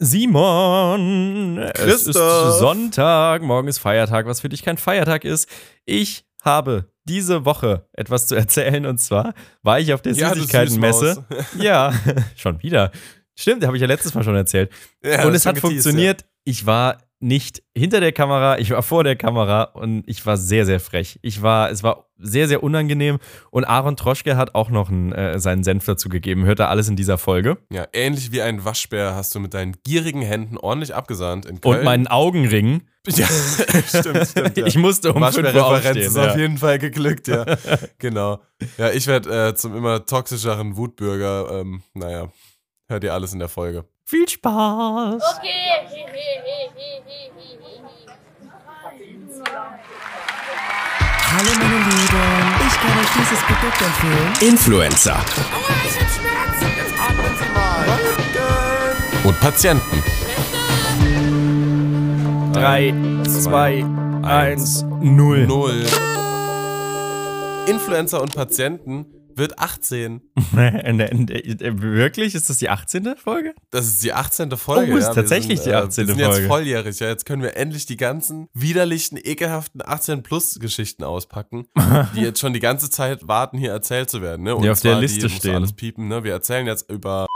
Simon, es ist Christoph. Sonntag, morgen ist Feiertag, was für dich kein Feiertag ist. Ich habe diese Woche etwas zu erzählen und zwar war ich auf der Ja, Süßigkeitenmesse. Ja, schon wieder. Stimmt, habe ich ja letztes Mal schon erzählt. Ja, und es hat funktioniert. Ich war nicht hinter der Kamera, ich war vor der Kamera und ich war sehr, sehr frech. Ich war, es war sehr, sehr unangenehm und Aaron Troschke hat auch noch einen, äh, seinen Senf dazu gegeben. Hört er alles in dieser Folge. Ja. ähnlich wie ein Waschbär hast du mit deinen gierigen Händen ordentlich abgesahnt in Köln. Und meinen Augenring. Ja, stimmt, stimmt. Ja. Ich musste um 5 Uhr Waschbär-Referenz aufstehen. ist Ja. auf jeden Fall geglückt, ja. genau. Ja, ich werde äh, zum immer toxischeren Wutbürger. Ähm, naja, hört ihr alles in der Folge. Viel Spaß! Okay. Hallo meine Lieben, ich kann euch dieses Produkt empfehlen. Influencer Und Patienten. 3, 2, 1, 0. Null. Influencer und Patienten wird 18. Wirklich? Ist das die 18. Folge? Das ist die 18. Folge. Oh, ist ja. Tatsächlich die 18. Äh, wir sind Folge. jetzt volljährig. Ja. Jetzt können wir endlich die ganzen widerlichen, ekelhaften 18-Plus-Geschichten auspacken, die jetzt schon die ganze Zeit warten, hier erzählt zu werden. Ne? Und Die auf der Liste du stehen. alles piepen. Ne? Wir erzählen jetzt über.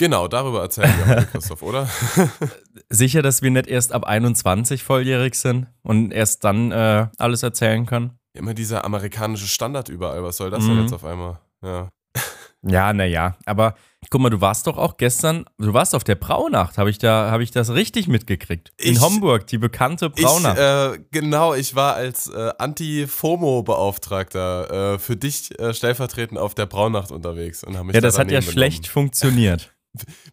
Genau, darüber erzählen wir heute, Christoph, oder? Sicher, dass wir nicht erst ab 21 volljährig sind und erst dann äh, alles erzählen können? Immer dieser amerikanische Standard überall. Was soll das denn Mhm. jetzt auf einmal? Ja. Ja, naja. Aber guck mal, du warst doch auch gestern, du warst auf der Braunacht. Habe ich, da, hab ich das richtig mitgekriegt? In Ich- Homburg, die bekannte Ich, Braunacht. äh, genau, ich war als äh, Anti-FOMO-Beauftragter äh, für dich äh, stellvertretend auf der Braunacht unterwegs und habe mich ja, da das hat ja schlecht funktioniert.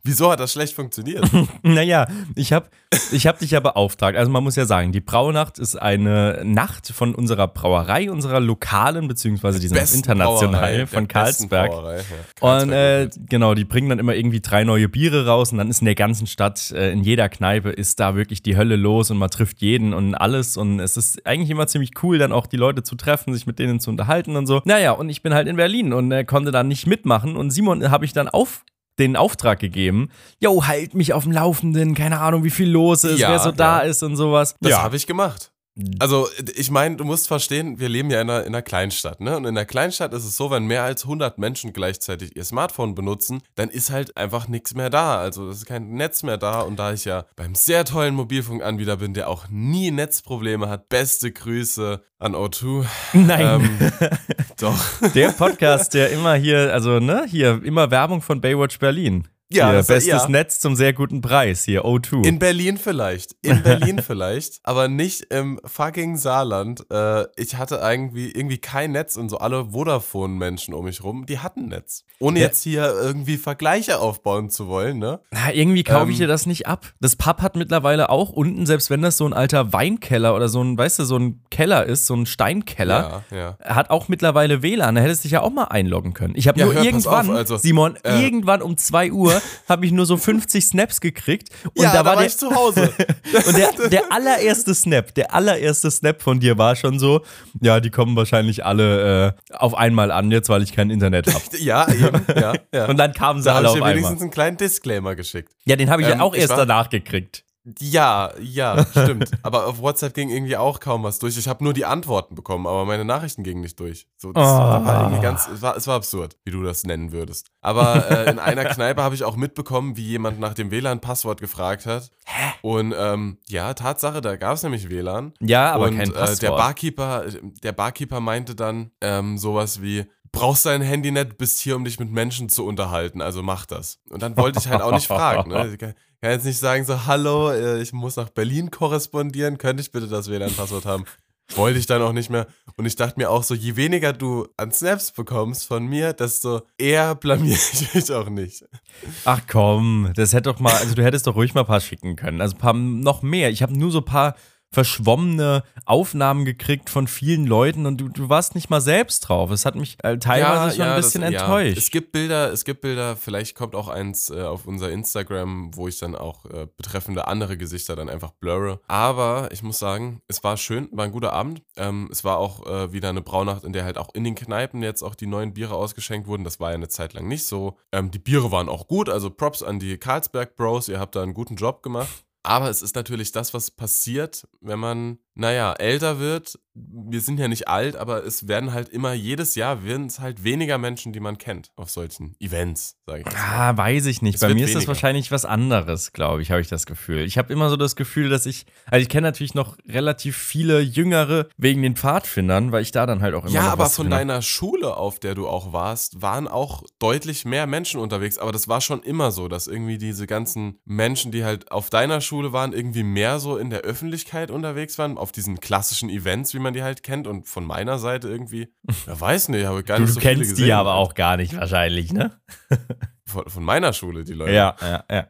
Wieso hat das schlecht funktioniert? Naja, ich habe ich hab dich ja beauftragt. Also man muss ja sagen, die Braunacht ist eine Nacht von unserer Brauerei, unserer lokalen, beziehungsweise die sind auch Besten international Brauerei, der von Karlsberg. Ja. Und äh, genau, die bringen dann immer irgendwie drei neue Biere raus und dann ist in der ganzen Stadt, äh, in jeder Kneipe ist da wirklich die Hölle los und man trifft jeden und alles und es ist eigentlich immer ziemlich cool, dann auch die Leute zu treffen, sich mit denen zu unterhalten und so. Naja, und ich bin halt in Berlin und äh, konnte dann nicht mitmachen und Simon habe ich dann auf den Auftrag gegeben, yo, halt mich auf dem Laufenden, keine Ahnung, wie viel los ist, Ja, wer so da ja. ist und sowas. Das habe ich gemacht. Also, ich meine, du musst verstehen, wir leben ja in einer, in einer Kleinstadt, ne? Und in einer Kleinstadt ist es so, wenn mehr als 100 Menschen gleichzeitig ihr Smartphone benutzen, dann ist halt einfach nichts mehr da. Also, es ist kein Netz mehr da. Und da ich ja beim sehr tollen Mobilfunkanbieter bin, der auch nie Netzprobleme hat, beste Grüße an O2. Nein. Ähm, doch. Der Podcast, der immer hier, also ne, hier immer Werbung von Baywatch Berlin. Ja, das- bestes ja. Netz zum sehr guten Preis, hier O2. In Berlin vielleicht. In Berlin vielleicht. Aber nicht im fucking Saarland. Äh, ich hatte irgendwie, irgendwie kein Netz und so alle Vodafone-Menschen um mich rum, die hatten Netz. Ohne Ja. jetzt hier irgendwie Vergleiche aufbauen zu wollen, ne? Na, irgendwie kaufe ich Ähm, dir das nicht ab. Das Pub hat mittlerweile auch unten, selbst wenn das so ein alter Weinkeller oder so ein, weißt du, so ein Keller ist, so ein Steinkeller, Ja, ja. hat auch mittlerweile WLAN. Da hättest du dich ja auch mal einloggen können. Ich habe nur hör, irgendwann, auf, also, Simon, äh, irgendwann um 2 Uhr habe ich nur so 50 Snaps gekriegt. Und ja, da war der, ich zu Hause. Und der, der allererste Snap, der allererste Snap von dir war schon so, ja, die kommen wahrscheinlich alle äh, auf einmal an jetzt, weil ich kein Internet habe. ja, eben, ja, ja. Und dann kamen sie da habe alle ich auf dir einmal. wenigstens einen kleinen Disclaimer geschickt. Ja, den habe ich ja Ähm, auch ich erst war- danach gekriegt. Ja, ja, stimmt. aber auf WhatsApp ging irgendwie auch kaum was durch. Ich habe nur die Antworten bekommen, aber meine Nachrichten gingen nicht durch. So, das Oh. war irgendwie ganz, es war, es war absurd, wie du das nennen würdest. Aber äh, in einer Kneipe habe ich auch mitbekommen, wie jemand nach dem WLAN-Passwort gefragt hat. Hä? Und ähm, ja, Tatsache, da gab es nämlich WLAN. Ja, aber und kein äh, Passwort. der Barkeeper, der Barkeeper meinte dann ähm, sowas wie, brauchst dein Handy nicht, bist hier, um dich mit Menschen zu unterhalten, also mach das. Und dann wollte ich halt auch nicht fragen. Ne? Kann jetzt nicht sagen so, hallo, äh, ich muss nach Berlin korrespondieren, könnte ich bitte das WLAN-Passwort haben? Wollte ich dann auch nicht mehr. Und ich dachte mir auch so, je weniger du an Snaps bekommst von mir, desto eher blamier ich mich auch nicht. Ach komm, das hätte doch mal, also du hättest doch ruhig mal ein paar schicken können. Also ein paar noch mehr. Ich habe nur so ein paar verschwommene Aufnahmen gekriegt von vielen Leuten und du, du warst nicht mal selbst drauf. Es hat mich äh, teilweise schon ein bisschen das, enttäuscht. Ja. Es gibt Bilder, es gibt Bilder, vielleicht kommt auch eins äh, auf unser Instagram, wo ich dann auch äh, betreffende andere Gesichter dann einfach blurre. Aber ich muss sagen, es war schön, war ein guter Abend. Ähm, es war auch äh, wieder eine Braunacht, in der halt auch in den Kneipen jetzt auch die neuen Biere ausgeschenkt wurden. Das war ja eine Zeit lang nicht so. Ähm, die Biere waren auch gut, also Props an die Carlsberg Bros. Ihr habt da einen guten Job gemacht. Aber es ist natürlich das, was passiert, wenn man, naja, älter wird. Wir sind ja nicht alt, aber es werden halt immer, jedes Jahr werden es halt weniger Menschen, die man kennt auf solchen Events, sage ich jetzt mal. Ah, weiß ich nicht. Es Bei mir ist das weniger. wahrscheinlich was anderes, glaube ich, habe ich das Gefühl. Ich habe immer so das Gefühl, dass ich, also ich kenne natürlich noch relativ viele Jüngere wegen den Pfadfindern, weil ich da dann halt auch immer Ja, aber von hab. deiner Schule, auf der du auch warst, waren auch deutlich mehr Menschen unterwegs. Aber das war schon immer so, dass irgendwie diese ganzen Menschen, die halt auf deiner Schule waren, irgendwie mehr so in der Öffentlichkeit unterwegs waren, auf diesen klassischen Events, wie man die halt kennt. Und von meiner Seite irgendwie, ja, weiß nicht, habe gar Du, nicht du so viele kennst gesehen. die aber auch gar nicht wahrscheinlich, ne? Von, von meiner Schule, die Leute. Ja, ja, ja.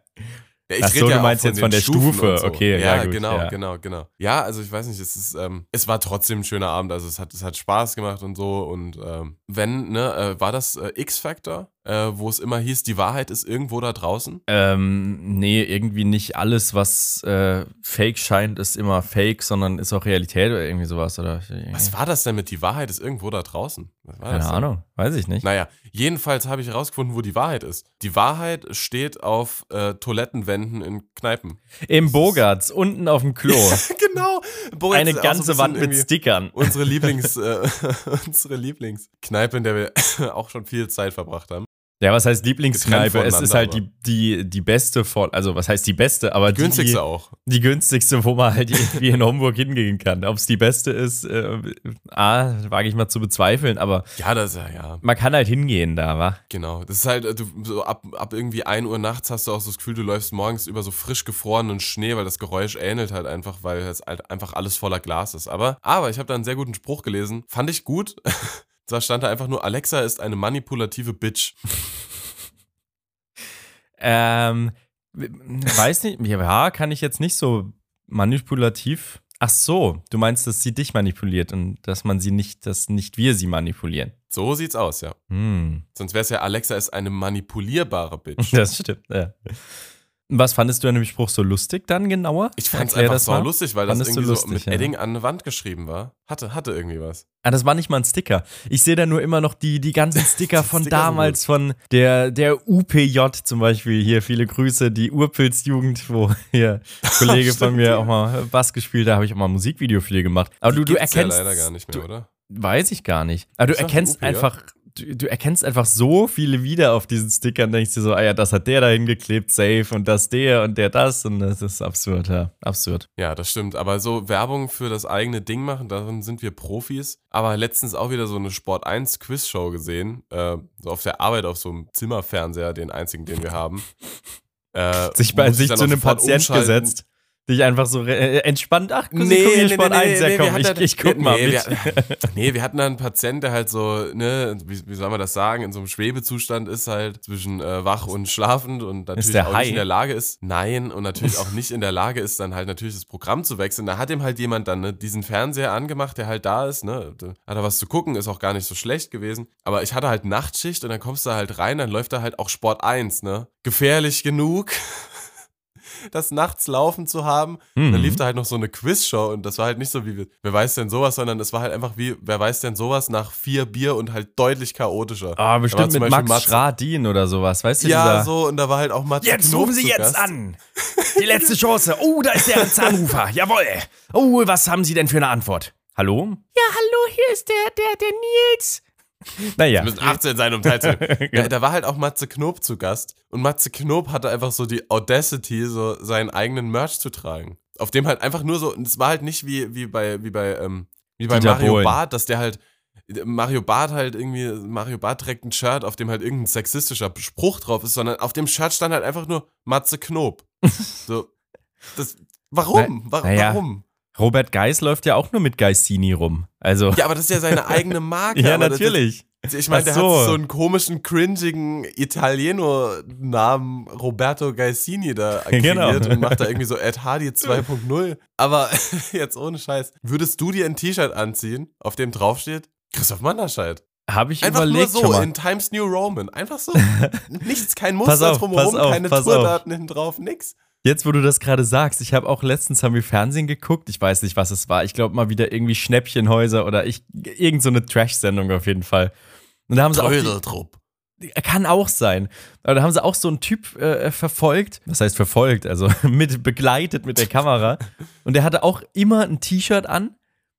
Ja, Ach so, red du meinst jetzt von der Stufen Stufe. so. Okay, ja, ja, gut, genau, ja. genau, genau. Ja, also ich weiß nicht, es ist, ähm, es war trotzdem ein schöner Abend. Also es hat, es hat Spaß gemacht und so. Und ähm, wenn, ne, äh, war das äh, X-Factor, äh, wo es immer hieß, die Wahrheit ist irgendwo da draußen? Ähm, nee, irgendwie nicht alles, was äh, fake scheint, ist immer fake, sondern ist auch Realität oder irgendwie sowas. Oder Was war das denn mit die Wahrheit ist irgendwo da draußen? Keine? Ahnung, weiß ich nicht. Naja, jedenfalls habe ich herausgefunden, wo die Wahrheit ist. Die Wahrheit steht auf äh, Toilettenwänden in Kneipen. Im Bogarts, unten auf dem Klo. genau. Jetzt Eine so ein ganze bisschen Wand mit irgendwie- Stickern. unsere Lieblings, äh, unsere Lieblingskneipe, in der wir auch schon viel Zeit verbracht haben. Ja, was heißt Lieblingskneipe? Es ist halt die, die, die beste von, also was heißt die beste, aber die, Günstigste die, auch. die günstigste, wo man halt irgendwie in Homburg hingehen kann. Ob es die beste ist, äh, A, wage ich mal zu bezweifeln, aber Ja, das ja, ja, man kann halt hingehen da, wa? genau. Das ist halt, äh, du, so ab, ab irgendwie 1 Uhr nachts hast du auch so das Gefühl, du läufst morgens über so frisch gefrorenen Schnee, weil das Geräusch ähnelt halt einfach, weil es halt einfach alles voller Glas ist. Aber, aber ich habe da einen sehr guten Spruch gelesen, fand ich gut. Da stand da einfach nur, Alexa ist eine manipulative Bitch. Ähm, weiß nicht, ja, kann ich jetzt nicht so manipulativ. Ach so, du meinst, dass sie dich manipuliert und dass man sie nicht, dass nicht wir sie manipulieren. So sieht's aus, ja. Hm, Sonst wäre es ja, Alexa ist eine manipulierbare Bitch. das stimmt, ja. Was fandest du an dem Spruch so lustig dann genauer? Ich fand's Erklär einfach das so mal. lustig, weil das Fandest du irgendwie lustig, so mit ja. Edding an eine Wand geschrieben war. Hatte, hatte irgendwie was. Ah, das war nicht mal ein Sticker. Ich sehe da nur immer noch die, die ganzen Sticker von Sticker damals, von der, der UPJ zum Beispiel. Hier viele Grüße, die Urpilzjugend, wo hier ein Kollege von mir auch mal Bass gespielt, da habe ich auch mal ein Musikvideo für die gemacht. Aber du, du Gibt's erkennst. ja leider gar nicht mehr, du, oder? Weiß ich gar nicht. Aber du erkennst UPJ? einfach, du, du erkennst einfach so viele wieder auf diesen Stickern, denkst dir so, ah ja, das hat der da hingeklebt, safe, und das der und der das. Und das ist absurd, ja. Absurd. Ja, das stimmt. Aber so Werbung für das eigene Ding machen, darin sind wir Profis. Aber letztens auch wieder so eine Sport 1 Quizshow gesehen. Äh, so auf der Arbeit auf so einem Zimmerfernseher, den einzigen, den wir haben. Äh, Sich bei sich zu einem Patient gesetzt. Dich einfach so äh, entspannt, ach, Nee, nee, Sport nee, 1, nee, ja komm, wir ich, hatten- ich guck nee, mal nee, mit. Wir, nee, wir hatten da einen Patient, der halt so, ne, wie, wie soll man das sagen, in so einem Schwebezustand ist halt zwischen äh, wach und schlafend und natürlich auch high? nicht in der Lage ist, nein, und natürlich auch nicht in der Lage ist, dann halt natürlich das Programm zu wechseln. Da hat ihm halt jemand dann ne, diesen Fernseher angemacht, der halt da ist, ne, da hat er was zu gucken, ist auch gar nicht so schlecht gewesen. Aber ich hatte halt Nachtschicht und dann kommst du halt rein, dann läuft da halt auch Sport 1, ne. Gefährlich genug. Das nachts laufen zu haben. Mhm. Dann lief da halt noch so eine Quizshow und das war halt nicht so wie, wer weiß denn sowas, sondern es war halt einfach wie, wer weiß denn sowas nach vier Bier und halt deutlich chaotischer. Ah, bestimmt mit Max Matze- Schradin oder sowas, weißt du? Ja, dieser, so, und da war halt auch Matze Jetzt Knob rufen Sie jetzt Gast. an. Die letzte Chance. Oh, da ist der Zahnrufer. Jawohl. Oh, was haben Sie denn für eine Antwort? Hallo? Ja, hallo, hier ist der, der, der Nils. Naja. müssen 18 sein, um teilzunehmen. ja, da war halt auch Matze Knob zu Gast. Und Matze Knob hatte einfach so die Audacity, so seinen eigenen Merch zu tragen. Auf dem halt einfach nur so, und es war halt nicht wie, wie bei, wie bei, ähm, wie bei Dieter Mario Bohlen. Barth, dass der halt, Mario Barth halt irgendwie, Mario Barth trägt ein Shirt, auf dem halt irgendein sexistischer Spruch drauf ist, sondern auf dem Shirt stand halt einfach nur Matze Knob. so, das, warum? Wa- naja. Warum? Robert Geis läuft ja auch nur mit Geissini rum. Also. Ja, aber das ist ja seine eigene Marke. Ja, natürlich. Ich meine, der so. hat so einen komischen, cringigen Italieno-Namen Roberto Gaisini da akquiriert Genau. und macht da irgendwie so Ed Hardy 2.0. Aber jetzt ohne Scheiß, würdest du dir ein T-Shirt anziehen, auf dem draufsteht Christoph Manderscheid? Habe ich Einfach überlegt nur schon so in Times New Roman. Einfach so. Nichts, kein Muster auf, drumherum, auf, keine. Tourdaten hinten drauf, nix. Jetzt, wo du das gerade sagst, ich habe auch letztens haben wir Fernsehen geguckt. Ich weiß nicht, was es war. Ich glaube mal wieder irgendwie Schnäppchenhäuser oder ich irgend so eine Trash-Sendung auf jeden Fall. Und da haben sie auch die, Trupp. kann auch sein. Aber da haben sie auch so einen Typ äh, verfolgt. Was heißt verfolgt? Also mit begleitet mit der Kamera. Und der hatte auch immer ein T-Shirt an.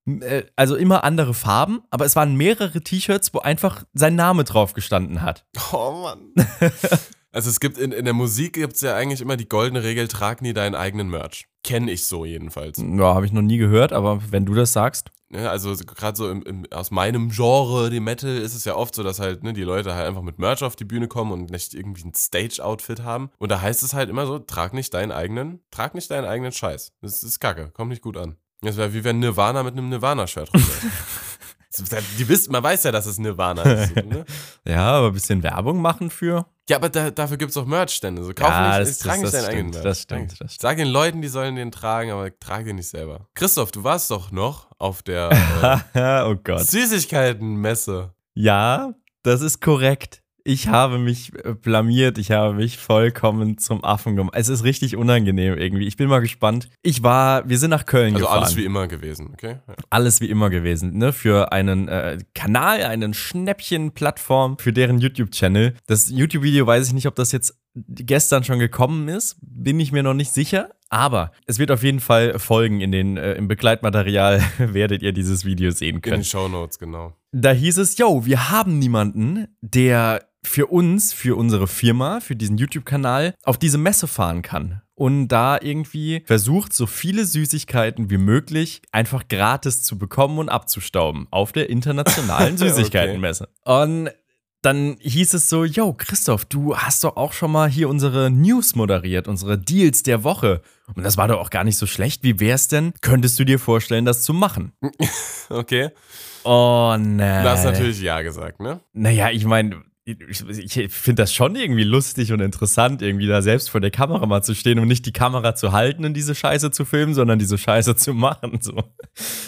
äh, Also immer andere Farben, aber es waren mehrere T-Shirts, wo einfach sein Name drauf gestanden hat. Oh Mann. also es gibt in, in der Musik gibt es ja eigentlich immer die goldene Regel, trag nie deinen eigenen Merch. Kenne ich so jedenfalls. Ja, habe ich noch nie gehört, aber wenn du das sagst. Ja, also gerade so im, im, aus meinem Genre, dem Metal, ist es ja oft so, dass halt ne, die Leute halt einfach mit Merch auf die Bühne kommen und nicht irgendwie ein Stage-Outfit haben. Und da heißt es halt immer so, trag nicht deinen eigenen, trag nicht deinen eigenen Scheiß. Das ist kacke, kommt nicht gut an. Das wäre wie wenn Nirvana mit einem Nirvana-Shirt rumläuft. die wisst, man weiß ja, dass es Nirvana ist. Ne? Ja, aber ein bisschen Werbung machen für. Ja, aber da, dafür gibt es auch Merch-Stände. So, kauf Ja, nicht, das- trag das- nicht deinen eigenen Merch. das stimmt, das stimmt. Sag den Leuten, die sollen den tragen, aber trag den nicht selber. Christoph, du warst doch noch auf der äh, oh Gott. Süßigkeitenmesse. Ja, das ist korrekt. Ich habe mich äh, blamiert, ich habe mich vollkommen zum Affen gemacht. Es ist richtig unangenehm irgendwie. Ich bin mal gespannt. Ich war, wir sind nach Köln Also gefahren. alles wie immer gewesen, okay? Ja. alles wie immer gewesen, ne? Für einen äh, Kanal, einen Schnäppchen-Plattform, für deren YouTube-Channel. Das YouTube-Video weiß ich nicht, ob das jetzt gestern schon gekommen ist, bin ich mir noch nicht sicher. Aber es wird auf jeden Fall folgen in den, äh, im Begleitmaterial werdet ihr dieses Video sehen In können. den Shownotes, genau. Da hieß es, yo, wir haben niemanden, der für uns, für unsere Firma, für diesen YouTube-Kanal auf diese Messe fahren kann. Und da irgendwie versucht, so viele Süßigkeiten wie möglich einfach gratis zu bekommen und abzustauben auf der internationalen Okay. Süßigkeitenmesse. Und dann hieß es so, yo, Christoph, du hast doch auch schon mal hier unsere News moderiert, unsere Deals der Woche. Und das war doch auch gar nicht so schlecht. Wie wär's denn? Könntest du dir vorstellen, das zu machen? Okay. Oh, nein. Du hast natürlich Ja gesagt, ne? Naja, ich meine, ich, ich finde das schon irgendwie lustig und interessant, irgendwie da selbst vor der Kamera mal zu stehen und nicht die Kamera zu halten und diese Scheiße zu filmen, sondern diese Scheiße zu machen. So.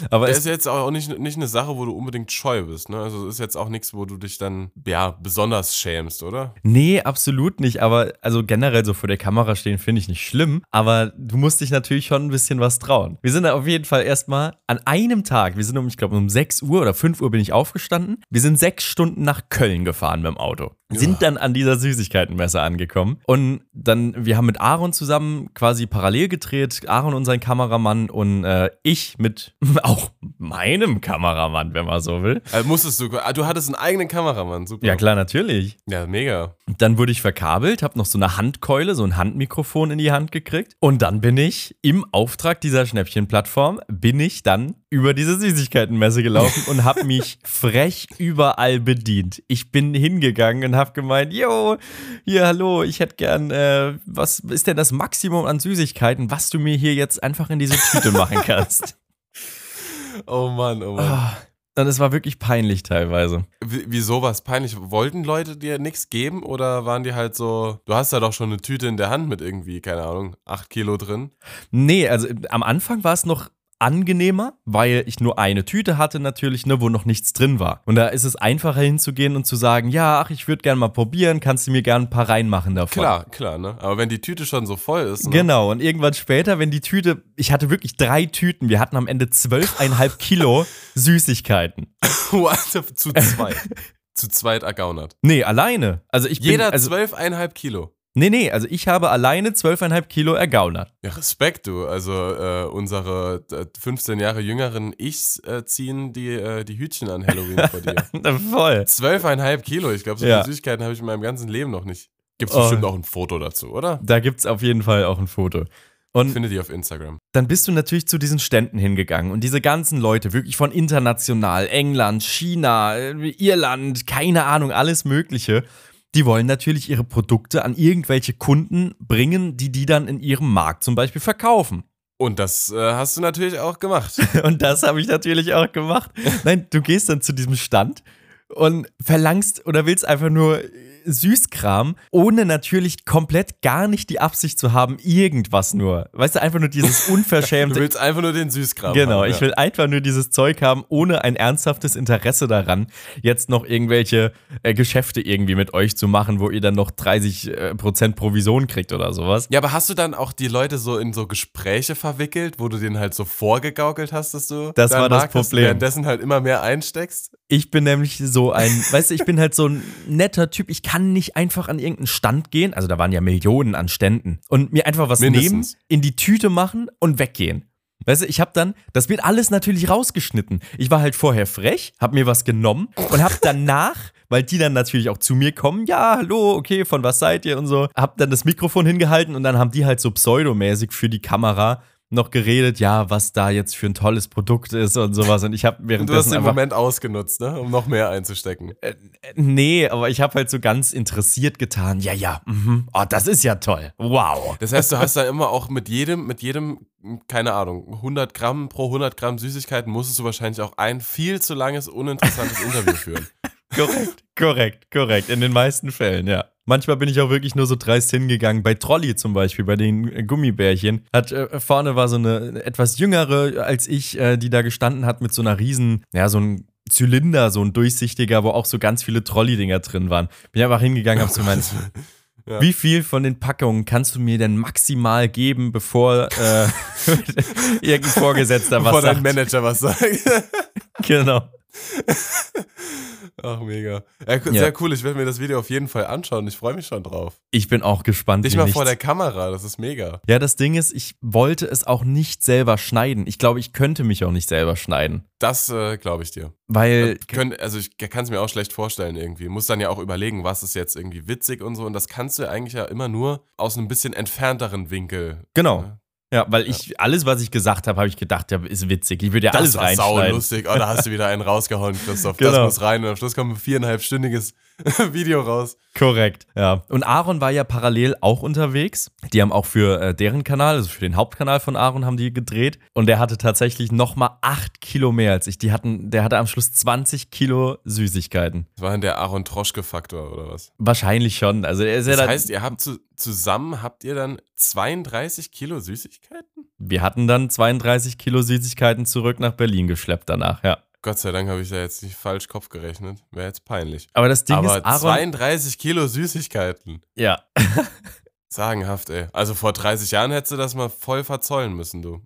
Aber Das es, ist jetzt auch nicht, nicht eine Sache, wo du unbedingt scheu bist, ne? Also es ist jetzt auch nichts, wo du dich dann, ja, besonders schämst, oder? nee, absolut nicht. Aber also generell so vor der Kamera stehen finde ich nicht schlimm. Aber du musst dich natürlich schon ein bisschen was trauen. Wir sind da auf jeden Fall erstmal an einem Tag, wir sind um, ich glaube, um 6 Uhr oder 5 Uhr bin ich aufgestanden. Wir sind sechs Stunden nach Köln gefahren mit dem Auto. Auto. Sind dann an dieser Süßigkeitenmesse angekommen. Und dann, wir haben mit Aaron zusammen quasi parallel gedreht. Aaron und sein Kameramann und äh, ich mit auch meinem Kameramann, wenn man so will. Also musstest du, ah, du hattest einen eigenen Kameramann, super. Ja, klar, natürlich. Ja, mega. Dann wurde ich verkabelt, habe noch so eine Handkeule, so ein Handmikrofon in die Hand gekriegt. Und dann bin ich im Auftrag dieser Schnäppchenplattform, bin ich dann über diese Süßigkeitenmesse gelaufen und habe mich frech überall bedient. Ich bin hingegangen und habe gemeint, yo, hier, hallo, ich hätte gern, äh, was ist denn das Maximum an Süßigkeiten, was du mir hier jetzt einfach in diese Tüte machen kannst? Oh Mann, oh Mann. Ah, Und es war wirklich peinlich teilweise. W wieso war es peinlich? Wollten Leute dir nichts geben oder waren die halt so, du hast ja doch schon eine Tüte in der Hand mit irgendwie, keine Ahnung, 8 Kilo drin? Nee, also äh, am Anfang war es noch angenehmer, weil ich nur eine Tüte hatte natürlich, ne, wo noch nichts drin war. Und da ist es einfacher hinzugehen und zu sagen, ja, ach, ich würde gerne mal probieren, kannst du mir gerne ein paar reinmachen davon. Klar, klar, ne? Aber wenn die Tüte schon so voll ist, ne? Genau, und irgendwann später, wenn die Tüte, ich hatte wirklich drei Tüten, wir hatten am Ende zwölfeinhalb Kilo Süßigkeiten. Warte, zu zweit. zu zweit ergaunert. Nee, alleine. Also ich bin, Jeder also, 12,5 Kilo. Nee, nee, also ich habe alleine zwölfeinhalb Kilo ergaunert. Ja, Respekt, du. Also äh, unsere äh, 15 Jahre jüngeren Ichs äh, ziehen die, äh, die Hütchen an Halloween vor dir. Voll. 12,5 Kilo. Ich glaube, so Ja. viele Süßigkeiten habe ich in meinem ganzen Leben noch nicht. Gibt es Oh. bestimmt auch ein Foto dazu, oder? Da gibt's auf jeden Fall auch ein Foto. Und Findet ihr auf Instagram. dann bist du natürlich zu diesen Ständen hingegangen und diese ganzen Leute, wirklich von international, England, China, äh, Irland, keine Ahnung, alles Mögliche, die wollen natürlich ihre Produkte an irgendwelche Kunden bringen, die die dann in ihrem Markt zum Beispiel verkaufen. Und das äh, hast du natürlich auch gemacht. Und das habe ich natürlich auch gemacht. Nein, du gehst dann zu diesem Stand und verlangst oder willst einfach nur Süßkram, ohne natürlich komplett gar nicht die Absicht zu haben, irgendwas nur. Weißt du, einfach nur dieses unverschämte. Du willst einfach nur den Süßkram Genau, haben, ich will einfach nur dieses Zeug haben, ohne ein ernsthaftes Interesse daran, jetzt noch irgendwelche äh, Geschäfte irgendwie mit euch zu machen, wo ihr dann noch 30% äh, Prozent Provision kriegt oder sowas. Ja, aber hast du dann auch die Leute so in so Gespräche verwickelt, wo du denen halt so vorgegaukelt hast, dass du Das war das Problem. währenddessen halt immer mehr einsteckst? Ich bin nämlich so ein, weißt du, ich bin halt so ein netter Typ. Ich kann nicht einfach an irgendeinen Stand gehen. Also da waren ja Millionen an Ständen. Und mir einfach was Mindestens. nehmen, in die Tüte machen und weggehen. Weißt du, ich habe dann, das wird alles natürlich rausgeschnitten. Ich war halt vorher frech, hab mir was genommen und hab danach, weil die dann natürlich auch zu mir kommen, ja, hallo, okay, von was seid ihr und so, hab dann das Mikrofon hingehalten und dann haben die halt so pseudomäßig für die Kamera noch geredet, ja, was da jetzt für ein tolles Produkt ist und sowas. Und ich habe Und du hast währenddessen den Moment ausgenutzt, ne? um noch mehr einzustecken. Nee, aber ich habe halt so ganz interessiert getan. Ja, ja, mhm. oh, das ist ja toll. Wow. Das heißt, du hast da immer auch mit jedem, mit jedem, keine Ahnung, 100 Gramm pro 100 Gramm Süßigkeiten musstest du wahrscheinlich auch ein viel zu langes, uninteressantes Interview führen. Korrekt, korrekt, korrekt. In den meisten Fällen, ja. Manchmal bin ich auch wirklich nur so dreist hingegangen. Bei Trolli zum Beispiel, bei den Gummibärchen. Hat, äh, vorne war so eine etwas jüngere als ich, äh, die da gestanden hat mit so einer riesen, ja, so ein Zylinder, so ein durchsichtiger, wo auch so ganz viele Trolli-Dinger drin waren. Bin einfach hingegangen, hab so gemeint, Ja. wie viel von den Packungen kannst du mir denn maximal geben, bevor äh, irgendein Vorgesetzter was Bevor dein sagt? Manager was sagt. Genau. Ach, mega. Ja, sehr Ja. cool, ich werde mir das Video auf jeden Fall anschauen. Ich freue mich schon drauf. Ich bin auch gespannt. Nicht wie mal nichts. vor der Kamera, das ist mega. Ja, das Ding ist, ich wollte es auch nicht selber schneiden. Ich glaube, ich könnte mich auch nicht selber schneiden. Das äh, glaube ich dir. Weil, Könnt, also ich kann es mir auch schlecht vorstellen irgendwie. Muss dann ja auch überlegen, was ist jetzt irgendwie witzig und so. Und das kannst du ja eigentlich ja immer nur aus einem bisschen entfernteren Winkel. genau. ne? Ja, weil ich, alles, was ich gesagt habe, habe ich gedacht, ja, ist witzig. Ich würde ja Das alles war sau reinschneiden. lustig. Oh, da hast du wieder einen rausgehauen, Christoph. Das Genau. muss rein. Und am Schluss kommt ein viereinhalbstündiges Video raus. Korrekt, ja. Und Aaron war ja parallel auch unterwegs. Die haben auch für äh, deren Kanal, also für den Hauptkanal von Aaron, haben die gedreht. Und der hatte tatsächlich nochmal acht Kilo mehr als ich. Die hatten, der hatte am Schluss 20 Kilo Süßigkeiten. Das war dann der Aaron Troschke-Faktor oder was? Wahrscheinlich schon. Also er ist ja Das heißt, ihr habt zu, zusammen, habt ihr dann 32 Kilo Süßigkeiten? wir hatten dann 32 Kilo Süßigkeiten zurück nach Berlin geschleppt danach, ja. Gott sei Dank habe ich da jetzt nicht falsch Kopf gerechnet. Wäre jetzt peinlich. Aber das Ding Aber ist, Aaron. 32 Kilo Süßigkeiten. Ja. Sagenhaft, ey. Also vor 30 Jahren hättest du das mal voll verzollen müssen, du.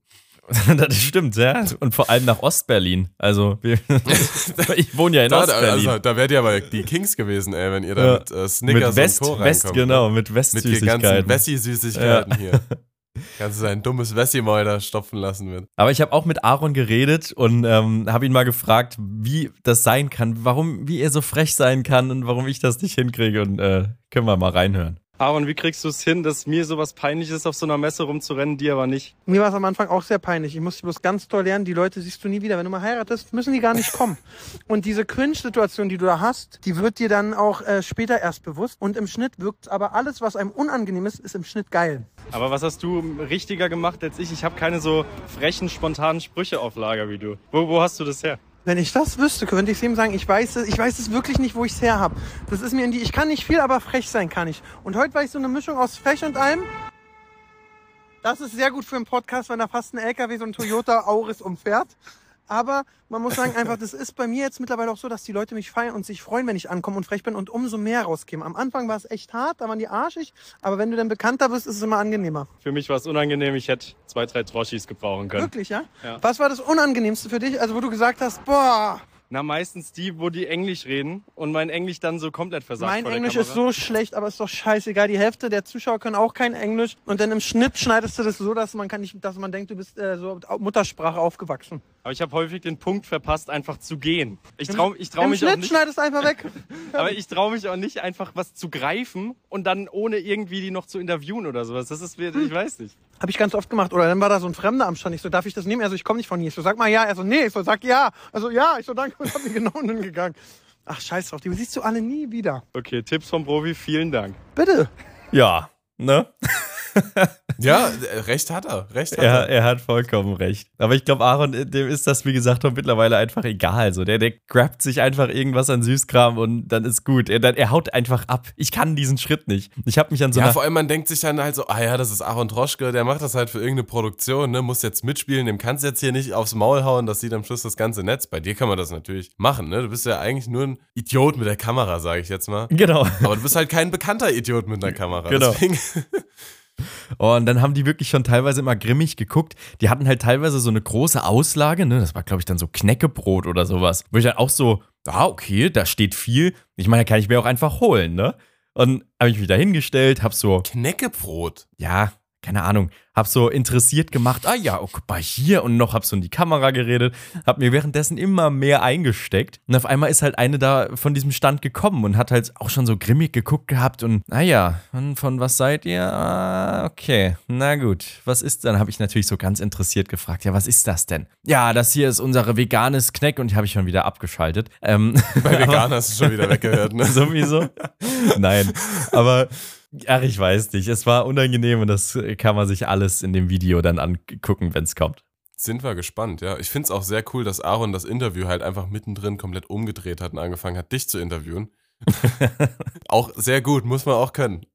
das stimmt, ja. Und vor allem nach Ostberlin. Also, ich wohne ja in Da, Ostberlin. also, da wärt ihr aber die Kings gewesen, ey, wenn ihr da Ja. mit äh, Snickers mit West, und Co. West reinkommt. ne? genau, mit Mit den ganzen Westsüßigkeiten. Wessi-Süßigkeiten hier. Kannst du sein dummes Wessi-Maul da stopfen lassen mit. Aber ich habe auch mit Aaron geredet und ähm, habe ihn mal gefragt, wie das sein kann, warum, wie er so frech sein kann und warum ich das nicht hinkriege. Und äh, können wir mal reinhören. Aaron, wie kriegst du es hin, dass mir sowas peinlich ist, auf so einer Messe rumzurennen, dir aber nicht? Mir war es am Anfang auch sehr peinlich. Ich musste bloß ganz toll lernen, die Leute siehst du nie wieder. Wenn du mal heiratest, müssen die gar nicht kommen. Und diese Cringe-Situation, die du da hast, die wird dir dann auch äh, später erst bewusst. Und im Schnitt wirkt aber alles, was einem unangenehm ist, ist im Schnitt geil. Aber was hast du richtiger gemacht als ich? Ich habe keine so frechen, spontanen Sprüche auf Lager wie du. Wo, wo hast du das her? Wenn ich das wüsste, könnte ich ihm sagen, ich weiß es, ich weiß es wirklich nicht, wo ich es her habe. Das ist mir in die, ich kann nicht viel, aber frech sein kann ich. Und heute war ich so eine Mischung aus frech und allem. Das ist sehr gut für einen Podcast, wenn da fast ein LKW so ein Toyota Auris umfährt. Aber man muss sagen, einfach, das ist bei mir jetzt mittlerweile auch so, dass die Leute mich feiern und sich freuen, wenn ich ankomme und frech bin und umso mehr rauskäme. Am Anfang war es echt hart, da waren die arschig, aber wenn du dann bekannter bist, ist es immer angenehmer. Für mich war es unangenehm, ich hätte zwei, drei Troschis gebrauchen können. Wirklich, ja? Ja. Was war das Unangenehmste für dich? Also, wo du gesagt hast, boah, Na, meistens die, wo die Englisch reden und mein Englisch dann so komplett versagt Mein Englisch Kamera. ist so schlecht, aber ist doch scheißegal. Die Hälfte der Zuschauer können auch kein Englisch. Und dann im Schnitt schneidest du das so, dass man kann nicht, dass man denkt, du bist äh, so Muttersprache aufgewachsen. Aber ich habe häufig den Punkt verpasst, einfach zu gehen. Ich trau, ich trau Im mich auch Schnitt nicht, schneidest einfach weg. aber ich traue mich auch nicht, einfach was zu greifen und dann ohne irgendwie die noch zu interviewen oder sowas. Das ist, ich weiß nicht. Habe ich ganz oft gemacht. Oder dann war da so ein Fremder am Stand. Ich so, darf ich das nehmen? Also ich komme nicht von hier. Ich so, sag mal ja. Er so, nee. Ich so, sag ja. Also ja. Ich so, danke. Und hab mir genau hingegangen. Ach, scheiß drauf. Die siehst du alle nie wieder. Okay, Tipps vom Profi, vielen Dank. Bitte. Ja, ne? Ja, äh, recht hat er. Recht hat Er, er. er hat vollkommen recht. Aber ich glaube, Aaron, dem ist das, wie gesagt, mittlerweile einfach egal. So, der, der grabt sich einfach irgendwas an Süßkram und dann ist gut. Er, er haut einfach ab. Ich kann diesen Schritt nicht. Ich habe mich an so Ja, vor allem man denkt sich dann halt so, ah ja, das ist Aaron Troschke, der macht das halt für irgendeine Produktion, ne, muss jetzt mitspielen, dem kannst du jetzt hier nicht aufs Maul hauen, das sieht am Schluss das ganze Netz. Bei dir kann man das natürlich machen, ne? Du bist ja eigentlich nur ein Idiot mit der Kamera, sage ich jetzt mal. Genau. Aber du bist halt kein bekannter Idiot mit einer Kamera. Genau. Deswegen, und dann haben die wirklich schon teilweise immer grimmig geguckt. Die hatten halt teilweise so eine große Auslage, ne? Das war, glaube ich, dann so Knäckebrot oder sowas. Wo ich dann auch so, ah, okay, da steht viel. Ich meine, da kann ich mir auch einfach holen, ne? Und habe ich mich da hingestellt, hab so, Knäckebrot. ja, keine Ahnung, hab so interessiert gemacht, ah ja, oh, guck mal hier und noch hab so in die Kamera geredet, hab mir währenddessen immer mehr eingesteckt und auf einmal ist halt eine da von diesem Stand gekommen und hat halt auch schon so grimmig geguckt gehabt und naja, und von was seid ihr? Ah, okay, na gut, was ist dann? Habe ich natürlich so ganz interessiert gefragt, ja, was ist das denn? Ja, das hier ist unsere veganes Kneck und die habe ich schon wieder abgeschaltet. Ähm, Bei Vegan hast du schon wieder weggehört, ne? Sowieso. Nein, aber ach, ich weiß nicht. Es war unangenehm und das kann man sich alles in dem Video dann angucken, wenn es kommt. Sind wir gespannt, ja. Ich finde es auch sehr cool, dass Aaron das Interview halt einfach mittendrin komplett umgedreht hat und angefangen hat, dich zu interviewen. auch sehr gut, muss man auch können.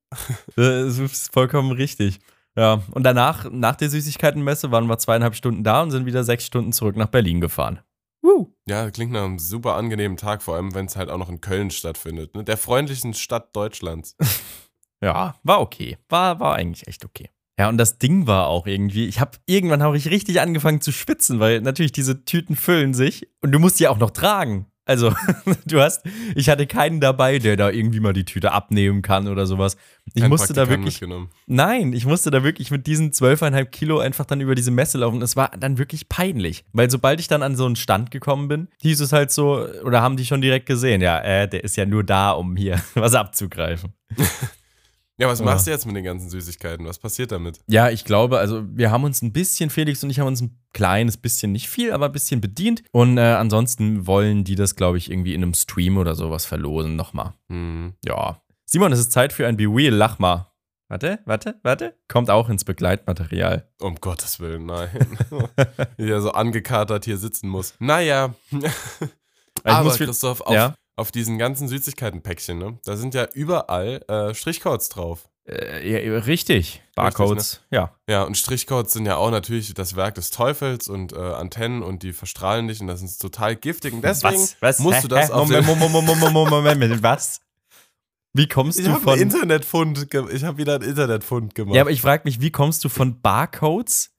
Das ist vollkommen richtig. Ja, und danach, nach der Süßigkeitenmesse, waren wir zweieinhalb Stunden da und sind wieder sechs Stunden zurück nach Berlin gefahren. Woo. Ja, klingt nach einem super angenehmen Tag, vor allem wenn es halt auch noch in Köln stattfindet. Ne? Der freundlichen Stadt Deutschlands. Ja, war okay. War, war eigentlich echt okay. Ja, und das Ding war auch irgendwie, ich habe irgendwann habe ich richtig angefangen zu schwitzen, weil natürlich diese Tüten füllen sich und du musst die auch noch tragen. Also, du hast, ich hatte keinen dabei, der da irgendwie mal die Tüte abnehmen kann oder sowas. Ich Kein musste da wirklich, nein, ich musste da wirklich mit diesen 12,5 Kilo einfach dann über diese Messe laufen. Es war dann wirklich peinlich, weil sobald ich dann an so einen Stand gekommen bin, hieß es halt so, oder haben die schon direkt gesehen, ja, äh, der ist ja nur da, um hier was abzugreifen. Ja, was machst du jetzt mit den ganzen Süßigkeiten? Was passiert damit? Ja, ich glaube, also wir haben uns ein bisschen, Felix und ich haben uns ein kleines bisschen, nicht viel, aber ein bisschen bedient. Und äh, ansonsten wollen die das, glaube ich, irgendwie in einem Stream oder sowas verlosen nochmal. Hm. Ja. Simon, es ist Zeit für ein Be Real. Lach mal. Warte, warte, warte. Kommt auch ins Begleitmaterial. Um Gottes Willen, nein. Wie er so angekatert hier sitzen muss. Naja. Aber muss Christoph, auf, Ja. Auf diesen ganzen Süßigkeitenpäckchen, ne? Da sind ja überall äh, Strichcodes drauf. Äh, ja, richtig. Barcodes. Ja. Ja, und Strichcodes sind ja auch natürlich das Werk des Teufels und äh, Antennen und die verstrahlen dich und das ist total giftig. Und deswegen musst Hä? du das Hä? auf Moment, Moment, Moment, Moment, Moment, Moment, was? Wie kommst Ich du von. einen Internetfund, ich habe wieder einen Internetfund gemacht. Ja, aber ich frage mich, wie kommst du von Barcodes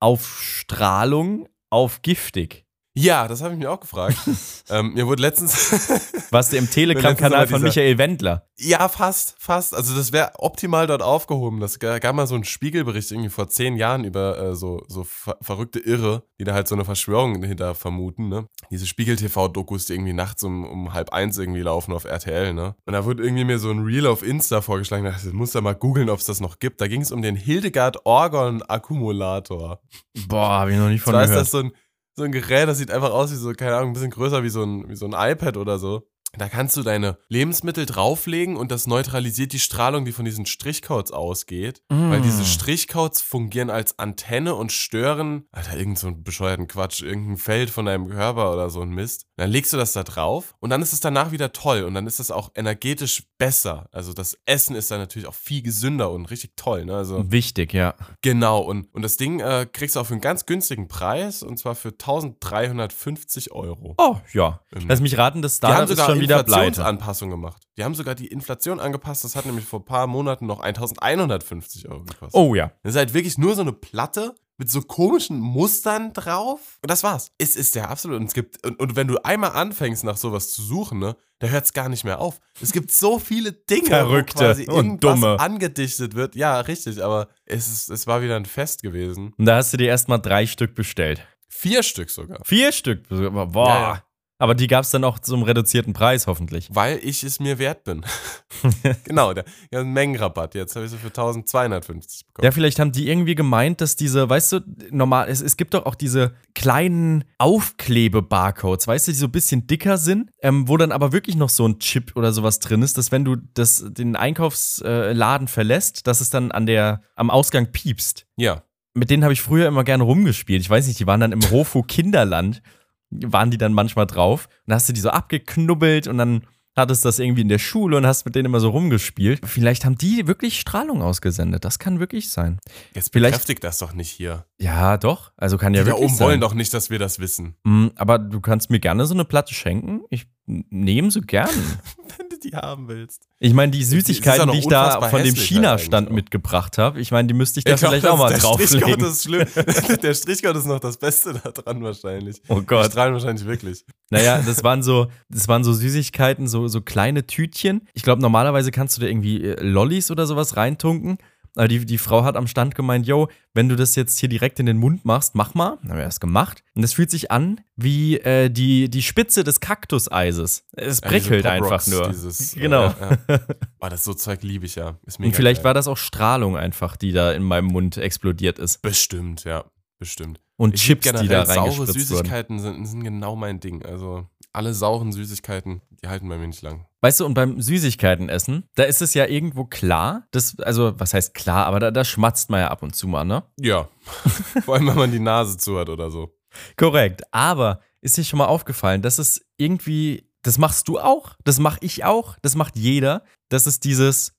auf Strahlung auf giftig? Ja, das habe ich mir auch gefragt. ähm, mir wurde letztens Warst du im Telegram-Kanal von Michael Wendler? Ja, fast, fast. Also das wäre optimal dort aufgehoben. Das gab mal so einen Spiegelbericht irgendwie vor zehn Jahren über äh, so, so ver verrückte Irre, die da halt so eine Verschwörung dahinter vermuten, ne? Diese Spiegel-TV-Dokus, die irgendwie nachts um, um halb eins irgendwie laufen auf RTL, ne? Und da wurde irgendwie mir so ein Reel auf Insta vorgeschlagen. Da dachte ich, muss da mal googeln, ob es das noch gibt. Da ging es um den Hildegard Orgon Akkumulator. Boah, habe ich noch nicht von Zwar ist gehört. das so ein, so ein Gerät, das sieht einfach aus wie so, keine Ahnung, ein bisschen größer wie so ein, wie so ein iPad oder so. Da kannst du deine Lebensmittel drauflegen und das neutralisiert die Strahlung, die von diesen Strichcodes ausgeht. Weil Mm. diese Strichcodes fungieren als Antenne und stören, Alter, irgend so einen bescheuerten Quatsch, irgendein Feld von deinem Körper oder so ein Mist. Dann legst du das da drauf und dann ist es danach wieder toll und dann ist es auch energetisch besser. Also das Essen ist dann natürlich auch viel gesünder und richtig toll. Ne? Also Wichtig, ja. Genau, und, und das Ding äh, kriegst du auch für einen ganz günstigen Preis und zwar für 1350 Euro. Oh, ja. Ähm, Lass mich raten, das Startup ist sogar schon wieder pleite. Inflationsanpassung gemacht. Die haben sogar die Inflation angepasst. Das hat nämlich vor ein paar Monaten noch 1150 Euro gekostet. Oh ja. Das ist halt wirklich nur so eine Platte mit so komischen Mustern drauf. Und das war's. Es ist der absolute. Und es gibt, und, und wenn du einmal anfängst, nach sowas zu suchen, ne, da hört es gar nicht mehr auf. Es gibt so viele Dinge, Verrückte wo quasi und dumme. angedichtet wird. Ja, richtig, aber es, ist, es war wieder ein Fest gewesen. Und da hast du dir erstmal drei Stück bestellt. Vier Stück sogar. Vier Stück. Boah. Ja, ja. Aber die gab es dann auch zum reduzierten Preis, hoffentlich. Weil ich es mir wert bin. genau, der, ja, einen Mengenrabatt. Jetzt habe ich sie für 1250 bekommen. Ja, vielleicht haben die irgendwie gemeint, dass diese, weißt du, normal, es, es gibt doch auch diese kleinen Aufklebe-Barcodes, weißt du, die so ein bisschen dicker sind, ähm, wo dann aber wirklich noch so ein Chip oder sowas drin ist, dass wenn du das, den Einkaufsladen verlässt, dass es dann an der, am Ausgang piepst. Ja. Mit denen habe ich früher immer gerne rumgespielt. Ich weiß nicht, die waren dann im Rofu Kinderland, waren die dann manchmal drauf. Und hast du die so abgeknubbelt und dann hattest das irgendwie in der Schule und hast mit denen immer so rumgespielt. Vielleicht haben die wirklich Strahlung ausgesendet. Das kann wirklich sein. Jetzt Vielleicht- bekräftigt das doch nicht hier. Ja, doch. Also kann ja Die da wirklich oben sein. wollen doch nicht, dass wir das wissen. Mm, Aber du kannst mir gerne so eine Platte schenken. Ich nehme sie gern. Wenn du die haben willst. Ich meine, die Süßigkeiten, die ich da von dem China-Stand mitgebracht habe, ich meine, die müsste ich da Ich glaub, vielleicht auch mal der drauflegen. ist schlimm. Der Strichcode ist noch das Beste da dran wahrscheinlich. Oh Die Gott. strahlen wahrscheinlich wirklich. Naja, das waren so, das waren so Süßigkeiten, so, so kleine Tütchen. Ich glaube, normalerweise kannst du da irgendwie äh, Lollis oder sowas reintunken. Aber die, die Frau hat am Stand gemeint, yo, wenn du das jetzt hier direkt in den Mund machst, mach mal. Dann haben wir das gemacht. Und das fühlt sich an wie äh, die, die Spitze des Kaktuseises. Es Ja, prickelt diese einfach nur. Dieses, Genau. Äh, ja. Oh, das so Zeug liebe ich ja. Und vielleicht geil. war das auch Strahlung einfach, die da in meinem Mund explodiert ist. Bestimmt, ja. Bestimmt. Und Ich Chips, die da saure reingespritzt wurden. Süßigkeiten sind, sind genau mein Ding. Also alle sauren Süßigkeiten, die halten bei mir nicht lang. Weißt du, und beim Süßigkeitenessen, da ist es ja irgendwo klar, dass, also, was heißt klar, aber da, da schmatzt man ja ab und zu mal, ne? Ja. Vor allem, wenn man die Nase zu hat oder so. Korrekt. Aber ist dir schon mal aufgefallen, dass es irgendwie, das machst du auch, das mach ich auch, das macht jeder, das ist dieses,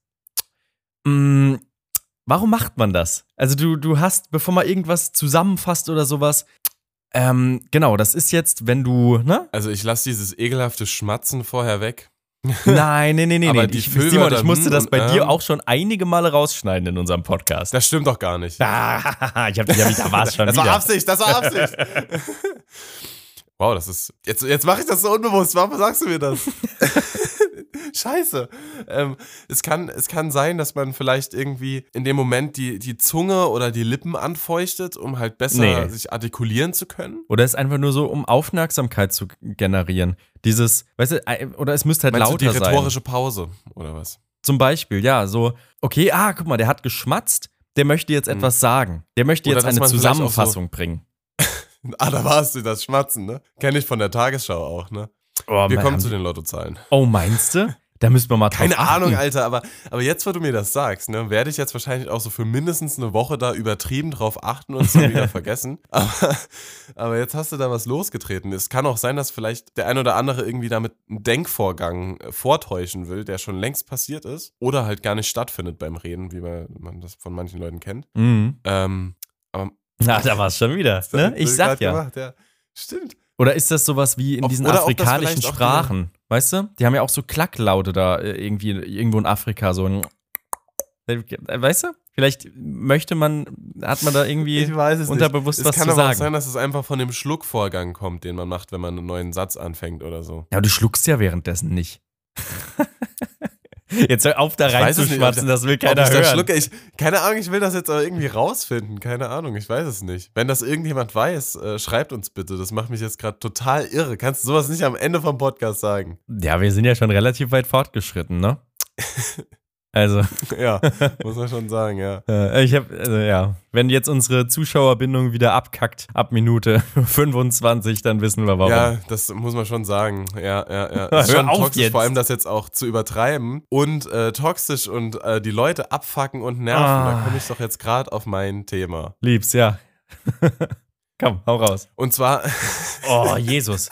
mh, warum macht man das? Also du, du hast, bevor man irgendwas zusammenfasst oder sowas, ähm, genau, das ist jetzt, wenn du, ne? Also ich lasse dieses ekelhafte Schmatzen vorher weg. Nein, nee, nee, nee, Aber nee. Ich, Simon, ich musste das und bei dir ähm. auch schon einige Male rausschneiden in unserem Podcast. Das stimmt doch gar nicht. Ah, ich hab, ich hab, da war es schon das wieder. war Absicht, das war Absicht. wow, das ist. Jetzt, jetzt mache ich das so unbewusst. Warum sagst du mir das? Scheiße. Ähm, es, kann, es kann sein, dass man vielleicht irgendwie in dem Moment die, die Zunge oder die Lippen anfeuchtet, um halt besser Nee. sich artikulieren zu können. Oder es ist einfach nur so, um Aufmerksamkeit zu generieren. Dieses, weißt du, oder es müsste halt Meinst die lauter sein. rhetorische Pause oder was? Zum Beispiel, ja, so, okay, ah, guck mal, der hat geschmatzt, der möchte jetzt etwas sagen. Der möchte Hm. Oder jetzt eine auch so- Zusammenfassung bringen. Ah, da warst du, das Schmatzen, ne? Kenn ich von der Tagesschau auch, ne? Oh, Wir man, kommen zu die- den Lottozahlen. Oh, meinst du? Da müssen wir mal Keine achten. Ahnung, Alter, aber, aber jetzt, wo du mir das sagst, ne, werde ich jetzt wahrscheinlich auch so für mindestens eine Woche da übertrieben drauf achten und es dann wieder vergessen. Aber, aber jetzt hast du da was losgetreten. Es kann auch sein, dass vielleicht der ein oder andere irgendwie damit einen Denkvorgang äh, vortäuschen will, der schon längst passiert ist oder halt gar nicht stattfindet beim Reden, wie man man das von manchen Leuten kennt. Mhm. Ähm, aber Na, da war es schon wieder. Ne? Ich sag ja. Gemacht, ja. Stimmt. Oder ist das sowas wie in diesen ob afrikanischen Sprachen? Weißt du? Die haben ja auch so Klacklaute da äh, irgendwie irgendwo in Afrika, so ein. Äh, Weißt du? Vielleicht möchte man, hat man da irgendwie weiß es unterbewusst Es was kann zu aber auch sagen. sein, dass es einfach von dem Schluckvorgang kommt, den man macht, wenn man einen neuen Satz anfängt oder so. Ja, du schluckst ja währenddessen nicht. Jetzt hör auf, da reinzuschmatzen, das will keiner hören. schlucke, ich, keine Ahnung, ich will das jetzt aber irgendwie rausfinden. Keine Ahnung, ich weiß es nicht. Wenn das irgendjemand weiß, äh, schreibt uns bitte. Das macht mich jetzt gerade total irre. Kannst du sowas nicht am Ende vom Podcast sagen? Ja, wir sind ja schon relativ weit fortgeschritten, ne? Also, ja, muss man schon sagen, ja. äh, ich habe, also, ja, wenn jetzt unsere Zuschauerbindung wieder abkackt ab Minute 25, dann wissen wir warum. Ja, das muss man schon sagen. Ja, ja, ja. Es ist schon auf toxisch, jetzt. vor allem das jetzt auch zu übertreiben und äh, toxisch und äh, die Leute abfacken und nerven. Ah. Da komme ich doch jetzt gerade auf mein Thema. Lieb's, ja. Komm, hau raus. Und zwar, Oh, Jesus.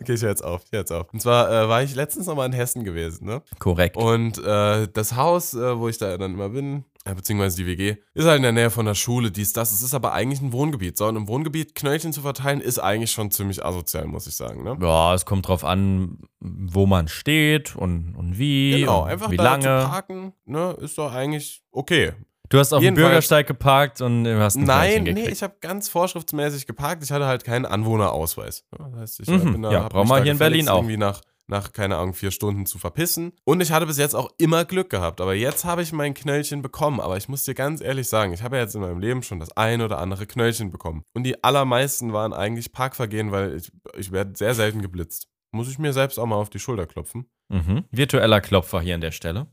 Okay, ich höre jetzt auf, ich höre jetzt auf. Und zwar äh, war ich letztens nochmal in Hessen gewesen, ne? Korrekt. Und äh, das Haus, äh, wo ich da dann immer bin, äh, beziehungsweise die WG, ist halt in der Nähe von der Schule, dies, das. Es ist aber eigentlich ein Wohngebiet. So, und im Wohngebiet Knöllchen zu verteilen, ist eigentlich schon ziemlich asozial, muss ich sagen. Ne? Ja, es kommt drauf an, wo man steht und, und wie. Genau, und einfach wie da lange. zu parken, ne, ist doch eigentlich okay. Du hast auf dem Bürgersteig geparkt und du hast ein Nein, nee, ich habe ganz vorschriftsmäßig geparkt. Ich hatte halt keinen Anwohnerausweis. Das heißt, ich äh, Mhm, bin da, ja, brauchen wir hier in Berlin auch. irgendwie nach, nach, keine Ahnung, vier Stunden zu verpissen. Und ich hatte bis jetzt auch immer Glück gehabt. Aber jetzt habe ich mein Knöllchen bekommen. Aber ich muss dir ganz ehrlich sagen, ich habe ja jetzt in meinem Leben schon das ein oder andere Knöllchen bekommen. Und die allermeisten waren eigentlich Parkvergehen, weil ich, ich werde sehr selten geblitzt. Muss ich mir selbst auch mal auf die Schulter klopfen. Mhm. Virtueller Klopfer hier an der Stelle.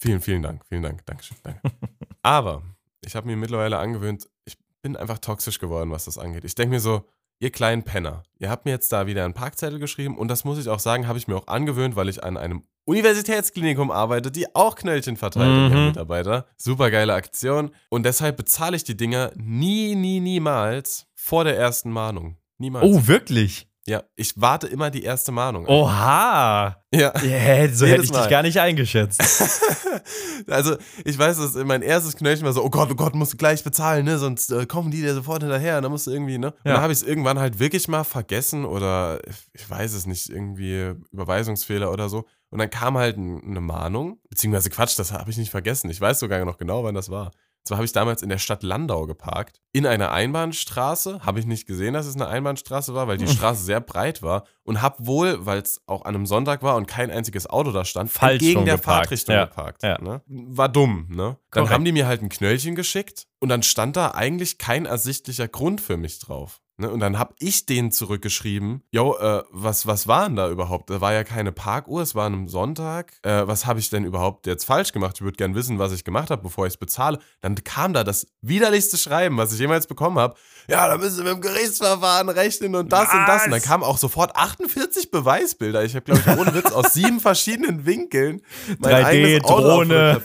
Vielen, vielen Dank. Vielen Dank. Dankeschön. Danke. Aber ich habe mir mittlerweile angewöhnt, ich bin einfach toxisch geworden, was das angeht. Ich denke mir so, ihr kleinen Penner, ihr habt mir jetzt da wieder einen Parkzettel geschrieben und das muss ich auch sagen, habe ich mir auch angewöhnt, weil ich an einem Universitätsklinikum arbeite, die auch Knöllchen verteilt an ihre Mhm. Mitarbeiter. Super geile Aktion. Und deshalb bezahle ich die Dinger nie, nie, niemals vor der ersten Mahnung. Niemals. Oh, wirklich? Ja, ich warte immer die erste Mahnung. Oh. Oha! Ja. Yeah, so hätte ich Mal. dich gar nicht eingeschätzt. also, ich weiß, dass mein erstes Knöllchen war so, oh Gott, oh Gott, musst du gleich bezahlen, ne? Sonst äh, kommen die dir sofort hinterher und dann musst du irgendwie, ne? Und Ja. dann habe ich es irgendwann halt wirklich mal vergessen oder ich weiß es nicht, irgendwie Überweisungsfehler oder so. Und dann kam halt ein, eine Mahnung, beziehungsweise Quatsch, das habe ich nicht vergessen. Ich weiß sogar noch genau, wann das war. Zwar habe ich damals in der Stadt Landau geparkt, in einer Einbahnstraße. Habe ich nicht gesehen, dass es eine Einbahnstraße war, weil die Straße sehr breit war. Und habe wohl, weil es auch an einem Sonntag war und kein einziges Auto da stand, Falsch gegen rum der geparkt. Fahrtrichtung Ja, geparkt. ja. Ne? War dumm, ne? Dann haben die mir halt ein Knöllchen geschickt und dann stand da eigentlich kein ersichtlicher Grund für mich drauf. Ne? Und dann habe ich denen zurückgeschrieben, yo, äh, was, was war denn da überhaupt? Da war ja keine Parkuhr, es war an einem Sonntag. Äh, was habe ich denn überhaupt jetzt falsch gemacht? Ich würde gern wissen, was ich gemacht habe, bevor ich es bezahle. Dann kam da das widerlichste Schreiben, was ich jemals bekommen habe. Ja, da müssen wir im Gerichtsverfahren rechnen und das und das. Und dann Was? kamen auch sofort 48 Beweisbilder. Ich habe, glaube ich, ohne Witz aus sieben verschiedenen Winkeln mein 3D, eigenes Auto Drohne.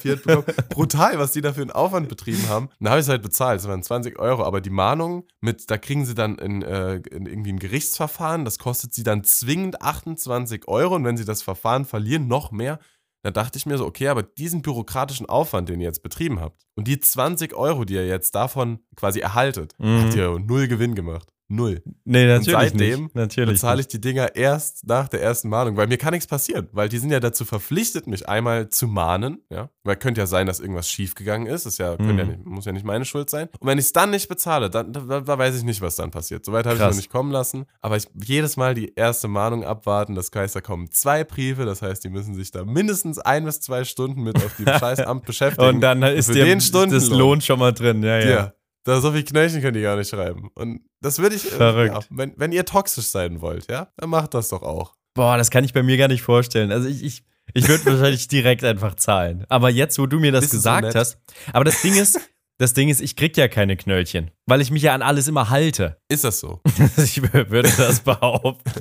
Brutal, was die da für einen Aufwand betrieben haben. Dann habe ich es halt bezahlt. Das waren 20 Euro. Aber die Mahnung mit, da kriegen sie dann in, äh, in irgendwie ein Gerichtsverfahren. Das kostet sie dann zwingend 28 Euro. Und wenn sie das Verfahren verlieren, noch mehr. Da dachte ich mir so, okay, aber diesen bürokratischen Aufwand, den ihr jetzt betrieben habt und die 20 Euro, die ihr jetzt davon quasi erhaltet, Mhm. habt ihr null Gewinn gemacht. Null. Nee, natürlich seitdem nicht. Natürlich bezahle ich die Dinger erst nach der ersten Mahnung, weil mir kann nichts passieren, weil die sind ja dazu verpflichtet, mich einmal zu mahnen, ja, weil könnte ja sein, dass irgendwas schiefgegangen ist, ist ja, ja Mhm. nicht, muss ja nicht meine Schuld sein. Und wenn ich es dann nicht bezahle, dann da, da weiß ich nicht, was dann passiert. Soweit habe ich es noch nicht kommen lassen, aber ich jedes Mal die erste Mahnung abwarten, das heißt, da kommen zwei Briefe, das heißt, die müssen sich da mindestens ein bis zwei Stunden mit auf dem Scheißamt beschäftigen. Und dann ist für dir das. Lohn schon mal drin. Ja, ja. Ja. Da so viel Knöllchen können die gar nicht schreiben. Und das würde ich. äh, Verrückt. Ja, wenn, wenn ihr toxisch sein wollt, ja, dann macht das doch auch. Boah, das kann ich bei mir gar nicht vorstellen. Also ich, ich, ich würde wahrscheinlich direkt einfach zahlen. Aber jetzt, wo du mir das Bist du so gesagt nett? hast, aber das Ding ist, das Ding ist, ich krieg ja keine Knöllchen, weil ich mich ja an alles immer halte. Ist das so? ich würde das behaupten.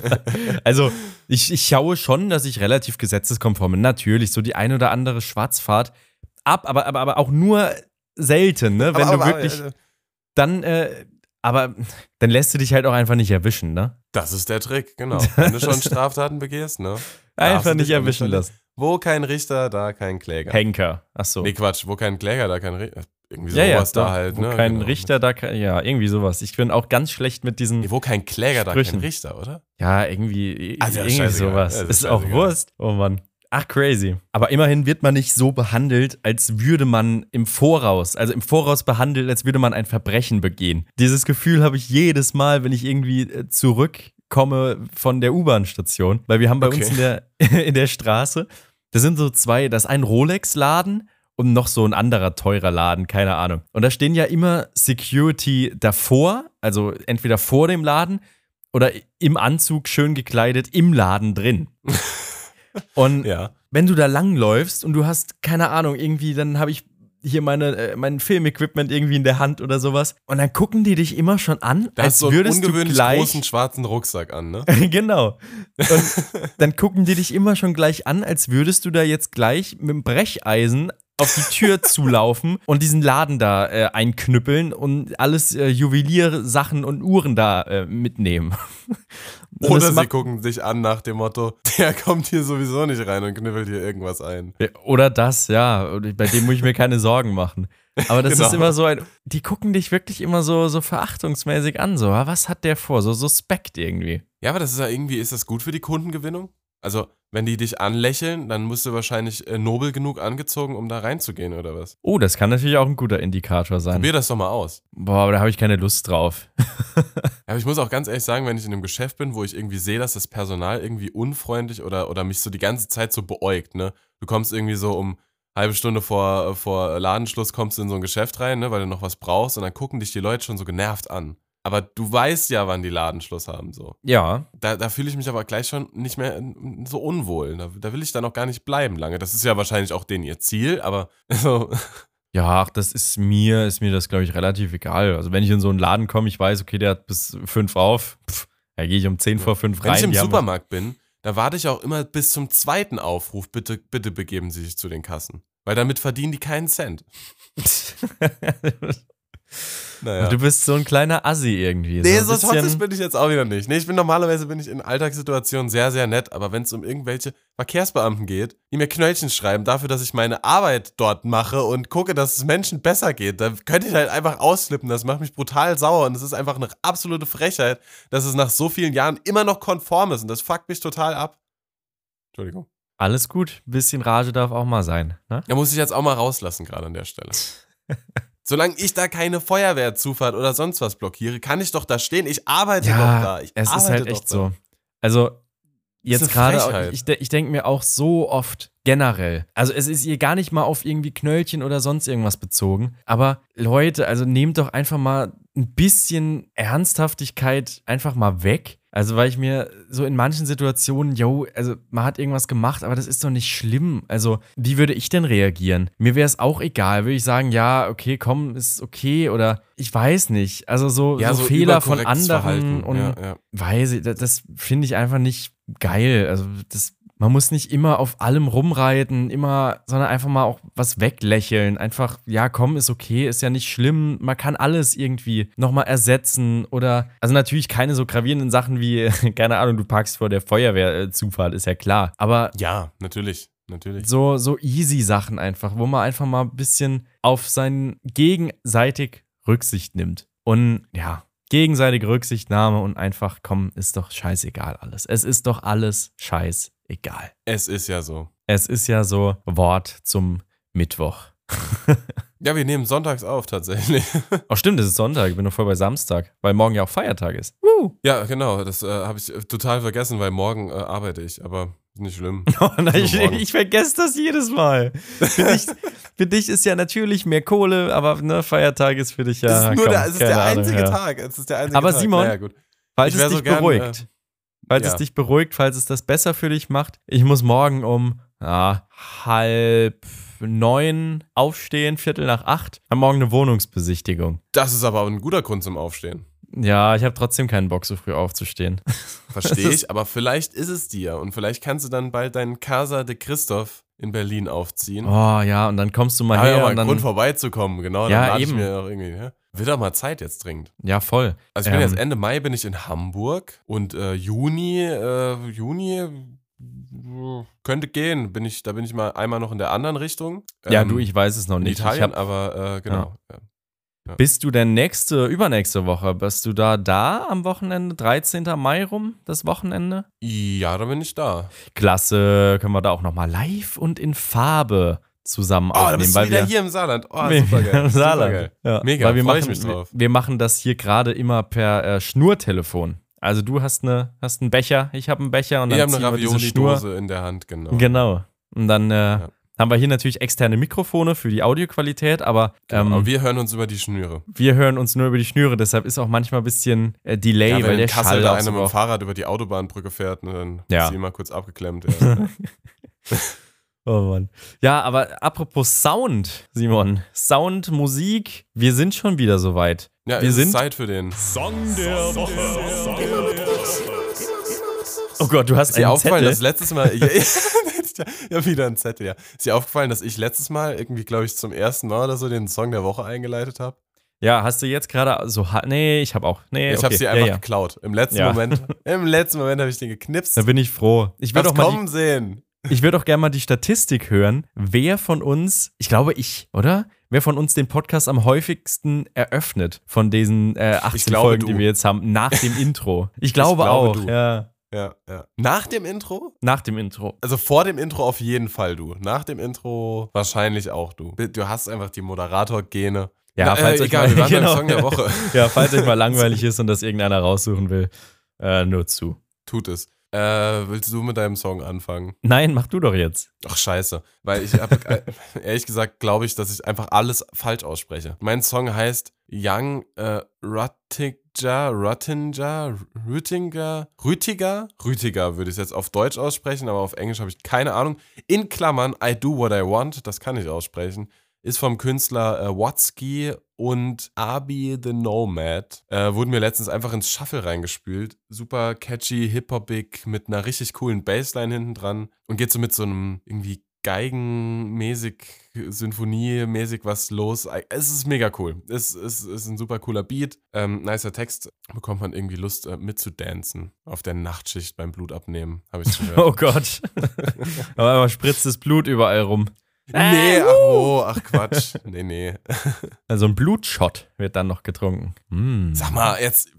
Also, ich, ich schaue schon, dass ich relativ gesetzeskonform bin. Natürlich, so die ein oder andere Schwarzfahrt ab, aber, aber, aber auch nur selten, ne? Wenn Aber- du aber- wirklich äh, dann, äh, aber dann lässt du dich halt auch einfach nicht erwischen, ne? Das ist der Trick, genau. Wenn du schon Straftaten begehst, ne? Einfach nicht erwischen lassen. Wo kein Richter, da kein Kläger. Henker. Ach so. Nee, Quatsch, wo kein Kläger, da kein Richter. Irgendwie ja, ja, sowas da doch. halt, Wo ne? kein Genau. Richter, da kein, ja, irgendwie sowas. Ich bin auch ganz schlecht mit diesen, Nee, wo kein Kläger, da Sprüchen. kein Richter, oder? ja, irgendwie, Also, ja, irgendwie sowas. Ja, ist auch. Wurst. Oh Mann. Ach, crazy. Aber immerhin wird man nicht so behandelt, als würde man im Voraus, also im Voraus behandelt, als würde man ein Verbrechen begehen. Dieses Gefühl habe ich jedes Mal, wenn ich irgendwie äh, zurückkomme von der U-Bahn-Station, weil wir haben bei Okay. uns in der, in der Straße, da sind so zwei, das ist ein Rolex-Laden und noch so ein anderer teurer Laden, keine Ahnung. Und da stehen ja immer Security davor, also entweder vor dem Laden oder im Anzug schön gekleidet im Laden drin. Und Ja. wenn du da langläufst und du hast, keine Ahnung, irgendwie, dann habe ich hier meine, äh, mein Filmequipment irgendwie in der Hand oder sowas. Und dann gucken die dich immer schon an, Da als hast du einen würdest du ungewöhnlich gleich. großen schwarzen Rucksack an, ne? genau. Und dann gucken die dich immer schon gleich an, als würdest du da jetzt gleich mit dem Brecheisen auf die Tür zulaufen und diesen Laden da äh, einknüppeln und alles äh, Juweliersachen und Uhren da äh, mitnehmen. Oder sie gucken dich an nach dem Motto, der kommt hier sowieso nicht rein und knüppelt hier irgendwas ein. Oder das, ja. Bei dem muss ich mir keine Sorgen machen. Aber das Genau. ist immer so ein. Die gucken dich wirklich immer so, so verachtungsmäßig an. So, ah, was hat der vor? So suspekt irgendwie. Ja, aber das ist ja irgendwie, ist das gut für die Kundengewinnung? Also, wenn die dich anlächeln, dann musst du wahrscheinlich äh, nobel genug angezogen, um da reinzugehen, oder was? Oh, das kann natürlich auch ein guter Indikator sein. Probier das doch mal aus. Boah, aber da habe ich keine Lust drauf. Aber ich muss auch ganz ehrlich sagen, wenn ich in einem Geschäft bin, wo ich irgendwie sehe, dass das Personal irgendwie unfreundlich oder, oder mich so die ganze Zeit so beäugt, ne? Du kommst irgendwie so um halbe Stunde vor, vor Ladenschluss kommst du in so ein Geschäft rein, ne, weil du noch was brauchst und dann gucken dich die Leute schon so genervt an. Aber du weißt ja, wann die Ladenschluss haben, so. Ja, Da, da fühle ich mich aber gleich schon nicht mehr so unwohl. Da, da will ich dann auch gar nicht bleiben lange. Das ist ja wahrscheinlich auch denen ihr Ziel, aber so, Ja, ach, das ist mir, ist mir das, glaube ich, relativ egal. Also wenn ich in so einen Laden komme, ich weiß, okay, der hat bis fünf auf, pff, da gehe ich um zehn vor fünf wenn rein. ich im Supermarkt bin, da warte ich auch immer bis zum zweiten Aufruf, bitte, bitte begeben Sie sich zu den Kassen. Weil damit verdienen die keinen Cent. Naja. Du bist so ein kleiner Assi irgendwie. Nee, so so toxisch bin ich jetzt auch wieder nicht. Nee, ich bin normalerweise bin ich in Alltagssituationen sehr, sehr nett, aber wenn es um irgendwelche Verkehrsbeamten geht, die mir Knöllchen schreiben dafür, dass ich meine Arbeit dort mache und gucke, dass es Menschen besser geht, da könnte ich halt einfach ausflippen. Das macht mich brutal sauer und es ist einfach eine absolute Frechheit, dass es nach so vielen Jahren immer noch konform ist und das fuckt mich total ab. Entschuldigung. Alles gut, bisschen Rage darf auch mal sein. Ne? Da muss ich jetzt auch mal rauslassen, gerade an der Stelle. Solange ich da keine Feuerwehrzufahrt oder sonst was blockiere, kann ich doch da stehen. Ich arbeite doch da. Ich es ist halt echt da. so. Also jetzt gerade, ich, ich denke mir auch so oft generell, also es ist ihr gar nicht mal auf irgendwie Knöllchen oder sonst irgendwas bezogen, aber Leute, also nehmt doch einfach mal ein bisschen Ernsthaftigkeit einfach mal weg. Also weil ich mir so in manchen Situationen, yo, also man hat irgendwas gemacht, aber das ist doch nicht schlimm. Also wie würde ich denn reagieren? Mir wäre es auch egal. Würde ich sagen, ja, okay, komm, ist okay oder ich weiß nicht. Also so, Ja, so, so Fehler von anderen Verhalten. und Ja, ja. weiß ich, das, das finde ich einfach nicht geil. Also das, man muss nicht immer auf allem rumreiten, immer, sondern einfach mal auch was weglächeln. Einfach, ja, komm, ist okay, ist ja nicht schlimm. Man kann alles irgendwie nochmal ersetzen oder, also natürlich keine so gravierenden Sachen wie, keine Ahnung, du parkst vor der Feuerwehrzufahrt, ist ja klar. Aber Ja, natürlich. Natürlich. so, so easy Sachen einfach, wo man einfach mal ein bisschen auf sein gegenseitig Rücksicht nimmt. Und ja, gegenseitige Rücksichtnahme und einfach, komm, ist doch scheißegal alles. Es ist doch alles scheißegal. Es ist ja so. Es ist ja so Wort zum Mittwoch. Ja, wir nehmen sonntags auf tatsächlich. Oh, stimmt, es ist Sonntag, ich bin noch voll bei Samstag, weil morgen ja auch Feiertag ist. Woo! ja, genau. Das äh, habe ich äh, total vergessen, weil morgen äh, arbeite ich, aber nicht schlimm. Oh nein, ich, ich vergesse das jedes Mal. Für dich, für dich ist ja natürlich mehr Kohle, aber ne, Feiertag ist für dich ja. es ist, nur komm, der, es ist der Ahnung, einzige ja. Tag. Es ist der einzige Aber Tag. Simon, naja, gut. Falls es dich so gern, beruhigt. Falls es ja. dich beruhigt, falls es das besser für dich macht. Ich muss morgen um ja, halb neun aufstehen, Viertel nach acht. Hab morgen eine Wohnungsbesichtigung. Das ist aber ein guter Grund zum Aufstehen. Ja, ich habe trotzdem keinen Bock, so früh aufzustehen. Verstehe ich, aber vielleicht ist es dir und vielleicht kannst du dann bald deinen Casa de Christoph in Berlin aufziehen. Oh ja, und dann kommst du mal ja her mal und dann. Grund vorbeizukommen, genau. Ja, eben. ich mir auch irgendwie, ja. Wird auch mal Zeit jetzt dringend. Ja, voll. Also ich bin Ähm, jetzt Ende Mai bin ich in Hamburg und äh, Juni, äh, Juni äh, könnte gehen. Bin ich, da bin ich mal einmal noch in der anderen Richtung. Ja, Ähm, du, ich weiß es noch in nicht. Ich Italien, hab, aber äh, genau. Ja. bist du denn nächste, übernächste Woche? Bist du da da am Wochenende? 13. Mai rum, das Wochenende? ja, da bin ich da. Klasse, können wir da auch nochmal live und in Farbe zusammen Oh, aufnehmen, weil wieder wir hier im Saarland. Oh, super geil. im Saarland. Supergeil. Ja, Mega, weil wir machen, ich mich drauf. Wir, machen das hier gerade immer per äh, Schnurtelefon. Also du hast, eine, hast einen Becher, ich habe einen Becher und dann Ich habe ziehen eine wir diese Schnur. Ravioli-Dose in der Hand, genau. Genau. Und dann äh, haben wir hier natürlich externe Mikrofone für die Audioqualität, aber, ähm, Aber wir hören uns über die Schnüre. wir hören uns nur über die Schnüre, deshalb ist auch manchmal ein bisschen äh, Delay, Ja, weil wenn der in Kassel Schall da einer mit dem Fahrrad über die Autobahnbrücke fährt, ne, dann Ja. ist sie immer kurz abgeklemmt. Ja. Oh Mann. Ja, aber apropos Sound, Simon. Sound, Musik, wir sind schon wieder soweit. ja, Wir es sind- ist Zeit für den. Oh Gott, du hast Ist dir einen aufgefallen, Zettel. dass letztes Mal. Ich, ja, wieder ein Zettel, ja. Ist dir aufgefallen, dass ich letztes Mal irgendwie, glaube ich, zum ersten Mal oder so den Song der Woche eingeleitet habe? Ja, hast du jetzt gerade so. Nee, ich habe auch. Nee, Ich okay. habe sie ja, einfach ja. geklaut. Im letzten Ja. Moment, im letzten Moment habe ich den geknipst. Da bin ich froh. Ich würde auch, mal kommen sehen. Die- ich würd auch gerne mal die Statistik hören, wer von uns, ich glaube ich, oder? Wer von uns den Podcast am häufigsten eröffnet von diesen äh, 18 glaube, Folgen, die du. wir jetzt haben, nach dem Intro. Ich glaube, glaube, auch, du. ja. ja, ja. Nach dem Intro? Nach dem Intro. Also vor dem Intro auf jeden Fall du. Nach dem Intro wahrscheinlich auch du. Du hast einfach die Moderator-Gene. Ja, Na, falls äh, euch egal, mal- wir waren genau. beim Song der Woche. Ja, falls euch mal langweilig ist und das irgendeiner raussuchen will, äh, nur zu. Tut es. Äh, willst du mit deinem Song anfangen? Nein, mach du doch jetzt. Ach, scheiße. Weil ich habe, äh, ehrlich gesagt, glaube ich, dass ich einfach alles falsch ausspreche. Mein Song heißt Young äh, Ruttiger, Ruttinger, Rütinger, Rütiger? Rütiger würde ich es jetzt auf Deutsch aussprechen, aber auf Englisch habe ich keine Ahnung. In Klammern, I Do What I Want, das kann ich aussprechen. Ist vom Künstler äh, Watsky und Abi the Nomad. Äh, wurden mir letztens einfach ins Shuffle reingespült. Super catchy, hip-hopig, mit einer richtig coolen Bassline hinten dran. Und geht so mit so einem irgendwie Geigenmäßig, Symphoniemäßig was los. Es ist mega cool. Es ist, ist ein super cooler Beat. Ähm, nicer Text. Bekommt man irgendwie Lust äh, mitzudancen. Auf der Nachtschicht beim Blutabnehmen. Habe ich gehört. Oh Gott. Aber einmal spritzt das Blut überall rum. Nee, ach, oh, ach Quatsch. Nee, nee. Also ein Blutshot wird dann noch getrunken. Mm. Sag mal, jetzt.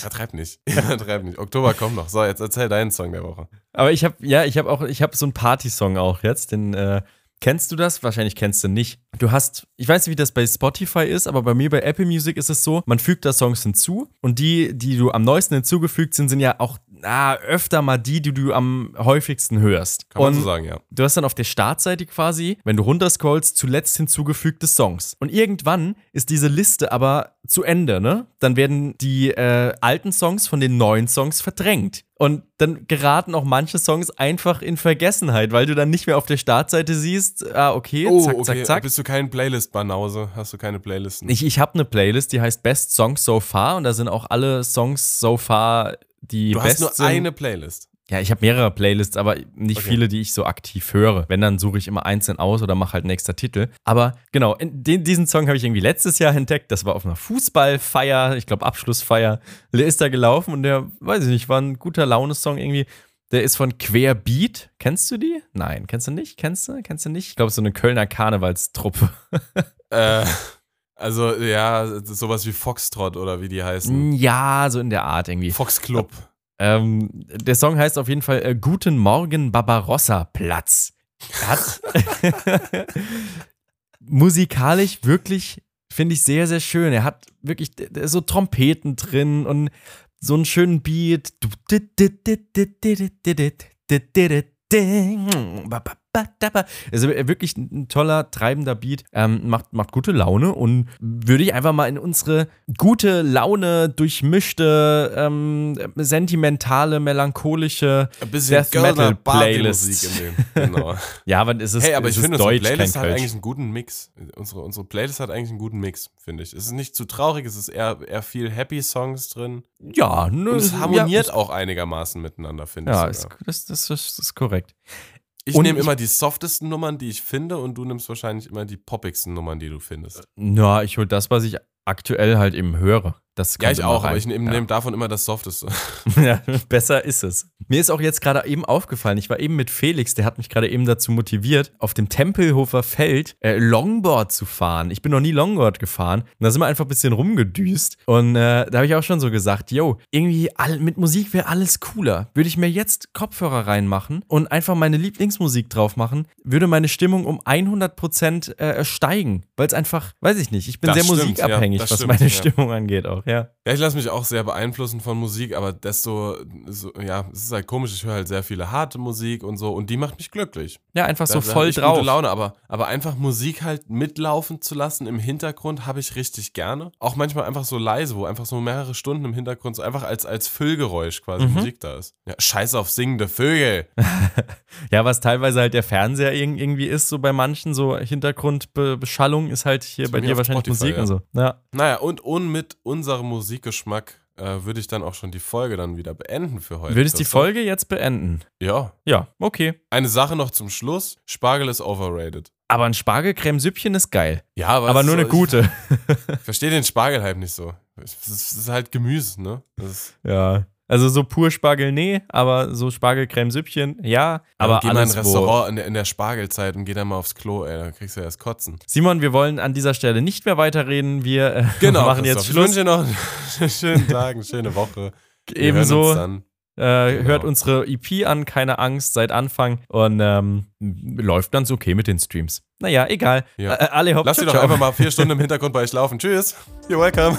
Übertreib nicht. Übertreib nicht. Oktober kommt noch. So, jetzt erzähl deinen Song der Woche. Aber ich habe ja, ich habe auch, ich habe so einen Party-Song auch jetzt. Den äh, kennst du das? Wahrscheinlich kennst du nicht. Du hast, ich weiß nicht, wie das bei Spotify ist, aber bei mir bei Apple Music ist es so, man fügt da Songs hinzu und die, die du am neuesten hinzugefügt sind, sind ja auch ah, öfter mal die, die du am häufigsten hörst. Kann man und so sagen, ja. Du hast dann auf der Startseite quasi, wenn du runterscrollst, zuletzt hinzugefügte Songs. Und irgendwann ist diese Liste aber zu Ende, ne? Dann werden die äh, alten Songs von den neuen Songs verdrängt. Und dann geraten auch manche Songs einfach in Vergessenheit, weil du dann nicht mehr auf der Startseite siehst, ah, okay, zack, zack, zack. Bist du kein Playlist-Banause? Hast du keine Playlisten? Ich, ich habe eine Playlist, die heißt Best Songs So Far und da sind auch alle Songs so far, die du best hast nur sind. eine Playlist. Ja, ich habe mehrere Playlists, aber nicht Okay. viele, die ich so aktiv höre. Wenn, dann suche ich immer einzeln aus oder mache halt nächster Titel. Aber genau, den, diesen Song habe ich irgendwie letztes Jahr entdeckt. Das war auf einer Fußballfeier, ich glaube Abschlussfeier. Der ist da gelaufen und der, weiß ich nicht, war ein guter Laune-Song irgendwie. Der ist von Querbeat. Kennst du die? Nein, kennst du nicht? Kennst du? Kennst du nicht? Ich glaube, so eine Kölner Karnevalstruppe. Äh, also, ja, sowas wie Foxtrot oder wie die heißen. Ja, so in der Art irgendwie. Fox Club. Ähm, der Song heißt auf jeden Fall äh, Guten Morgen Barbarossa Platz. Er Hat musikalisch wirklich, finde ich, sehr, sehr schön. Er hat wirklich so Trompeten drin und so einen schönen Beat. Also wirklich ein toller, treibender Beat. Ähm, macht, macht gute Laune und würde ich einfach mal in unsere gute Laune, durchmischte, ähm, sentimentale, melancholische Death Metal Playlist. Genau. Ja, aber es ist, Hey, aber ich finde, Deutsch, unsere Playlist hat Kölsch. eigentlich einen guten Mix. Unsere, unsere Playlist hat eigentlich einen guten Mix, finde ich. Es ist nicht zu traurig, es ist eher, eher viel Happy Songs drin. Ja, ne, Und es ja, harmoniert ist- auch einigermaßen miteinander, finde Ja, ich. sogar. das, das, das ist korrekt. Ich nehme immer die softesten Nummern, die ich finde, und du nimmst wahrscheinlich immer die poppigsten Nummern, die du findest. Ja, ich hole das, was ich aktuell halt eben höre. Das Ja, ich auch, aber rein. ich nehme ja. nehm davon immer das softeste. Ja, besser ist es. Mir ist auch jetzt gerade eben aufgefallen, ich war eben mit Felix, der hat mich gerade eben dazu motiviert, auf dem Tempelhofer Feld äh, Longboard zu fahren. Ich bin noch nie Longboard gefahren. Und da sind wir einfach ein bisschen rumgedüst. Und äh, da habe ich auch schon so gesagt, yo, irgendwie all, mit Musik wäre alles cooler. Würde ich mir jetzt Kopfhörer reinmachen und einfach meine Lieblingsmusik drauf machen, würde meine Stimmung um 100% äh, steigen. Weil es einfach, weiß ich nicht, ich bin Das sehr stimmt, musikabhängig, ja, was stimmt, meine ja. Stimmung angeht auch, ja. Ja, ich lasse mich auch sehr beeinflussen von Musik, aber desto, so, ja, es ist halt komisch, ich höre halt sehr viele harte Musik und so und die macht mich glücklich. Ja, einfach so Da- da voll ich drauf. Gute Laune, aber, aber einfach Musik halt mitlaufen zu lassen im Hintergrund habe ich richtig gerne. Auch manchmal einfach so leise, wo einfach so mehrere Stunden im Hintergrund so einfach als, als Füllgeräusch quasi Mhm. Musik da ist. Ja, scheiß auf singende Vögel. Ja, was teilweise halt der Fernseher irg- irgendwie ist, so bei manchen, so Hintergrundbeschallung ist halt hier bei dir wahrscheinlich Spotify, Musik ja. und so. Ja. Naja, und, und mit unserem Musikgeschmack äh, würde ich dann auch schon die Folge dann wieder beenden für heute. Würdest die Christoph. Folge jetzt beenden? Ja. Ja, okay. Eine Sache noch zum Schluss. Spargel ist overrated. Aber ein Spargelcremesüppchen ist geil. Ja, aber, Aber nur ist eine so- gute. Ich verstehe den Spargel halt nicht so. Es ist, halt Gemüse, ne? Ja. Also so pur Spargel, nee, aber so Spargelcremesüppchen, ja. Aber aber geh mal in ein Restaurant in der, in der Spargelzeit und geh dann mal aufs Klo, ey, dann kriegst du ja erst Kotzen. Simon, wir wollen an dieser Stelle nicht mehr weiterreden. Wir äh, Genau, machen jetzt. Schluss. Ich wünsche dir noch einen schönen Tag, eine schöne Woche. Ebenso. Äh, Hört unsere EP an, keine Angst, seit Anfang. Und ähm, läuft ganz okay mit den Streams. Naja, egal. Ja. Äh, alle hopp, Lass sie doch einfach mal vier Stunden im Hintergrund bei euch laufen. Tschüss. You're welcome.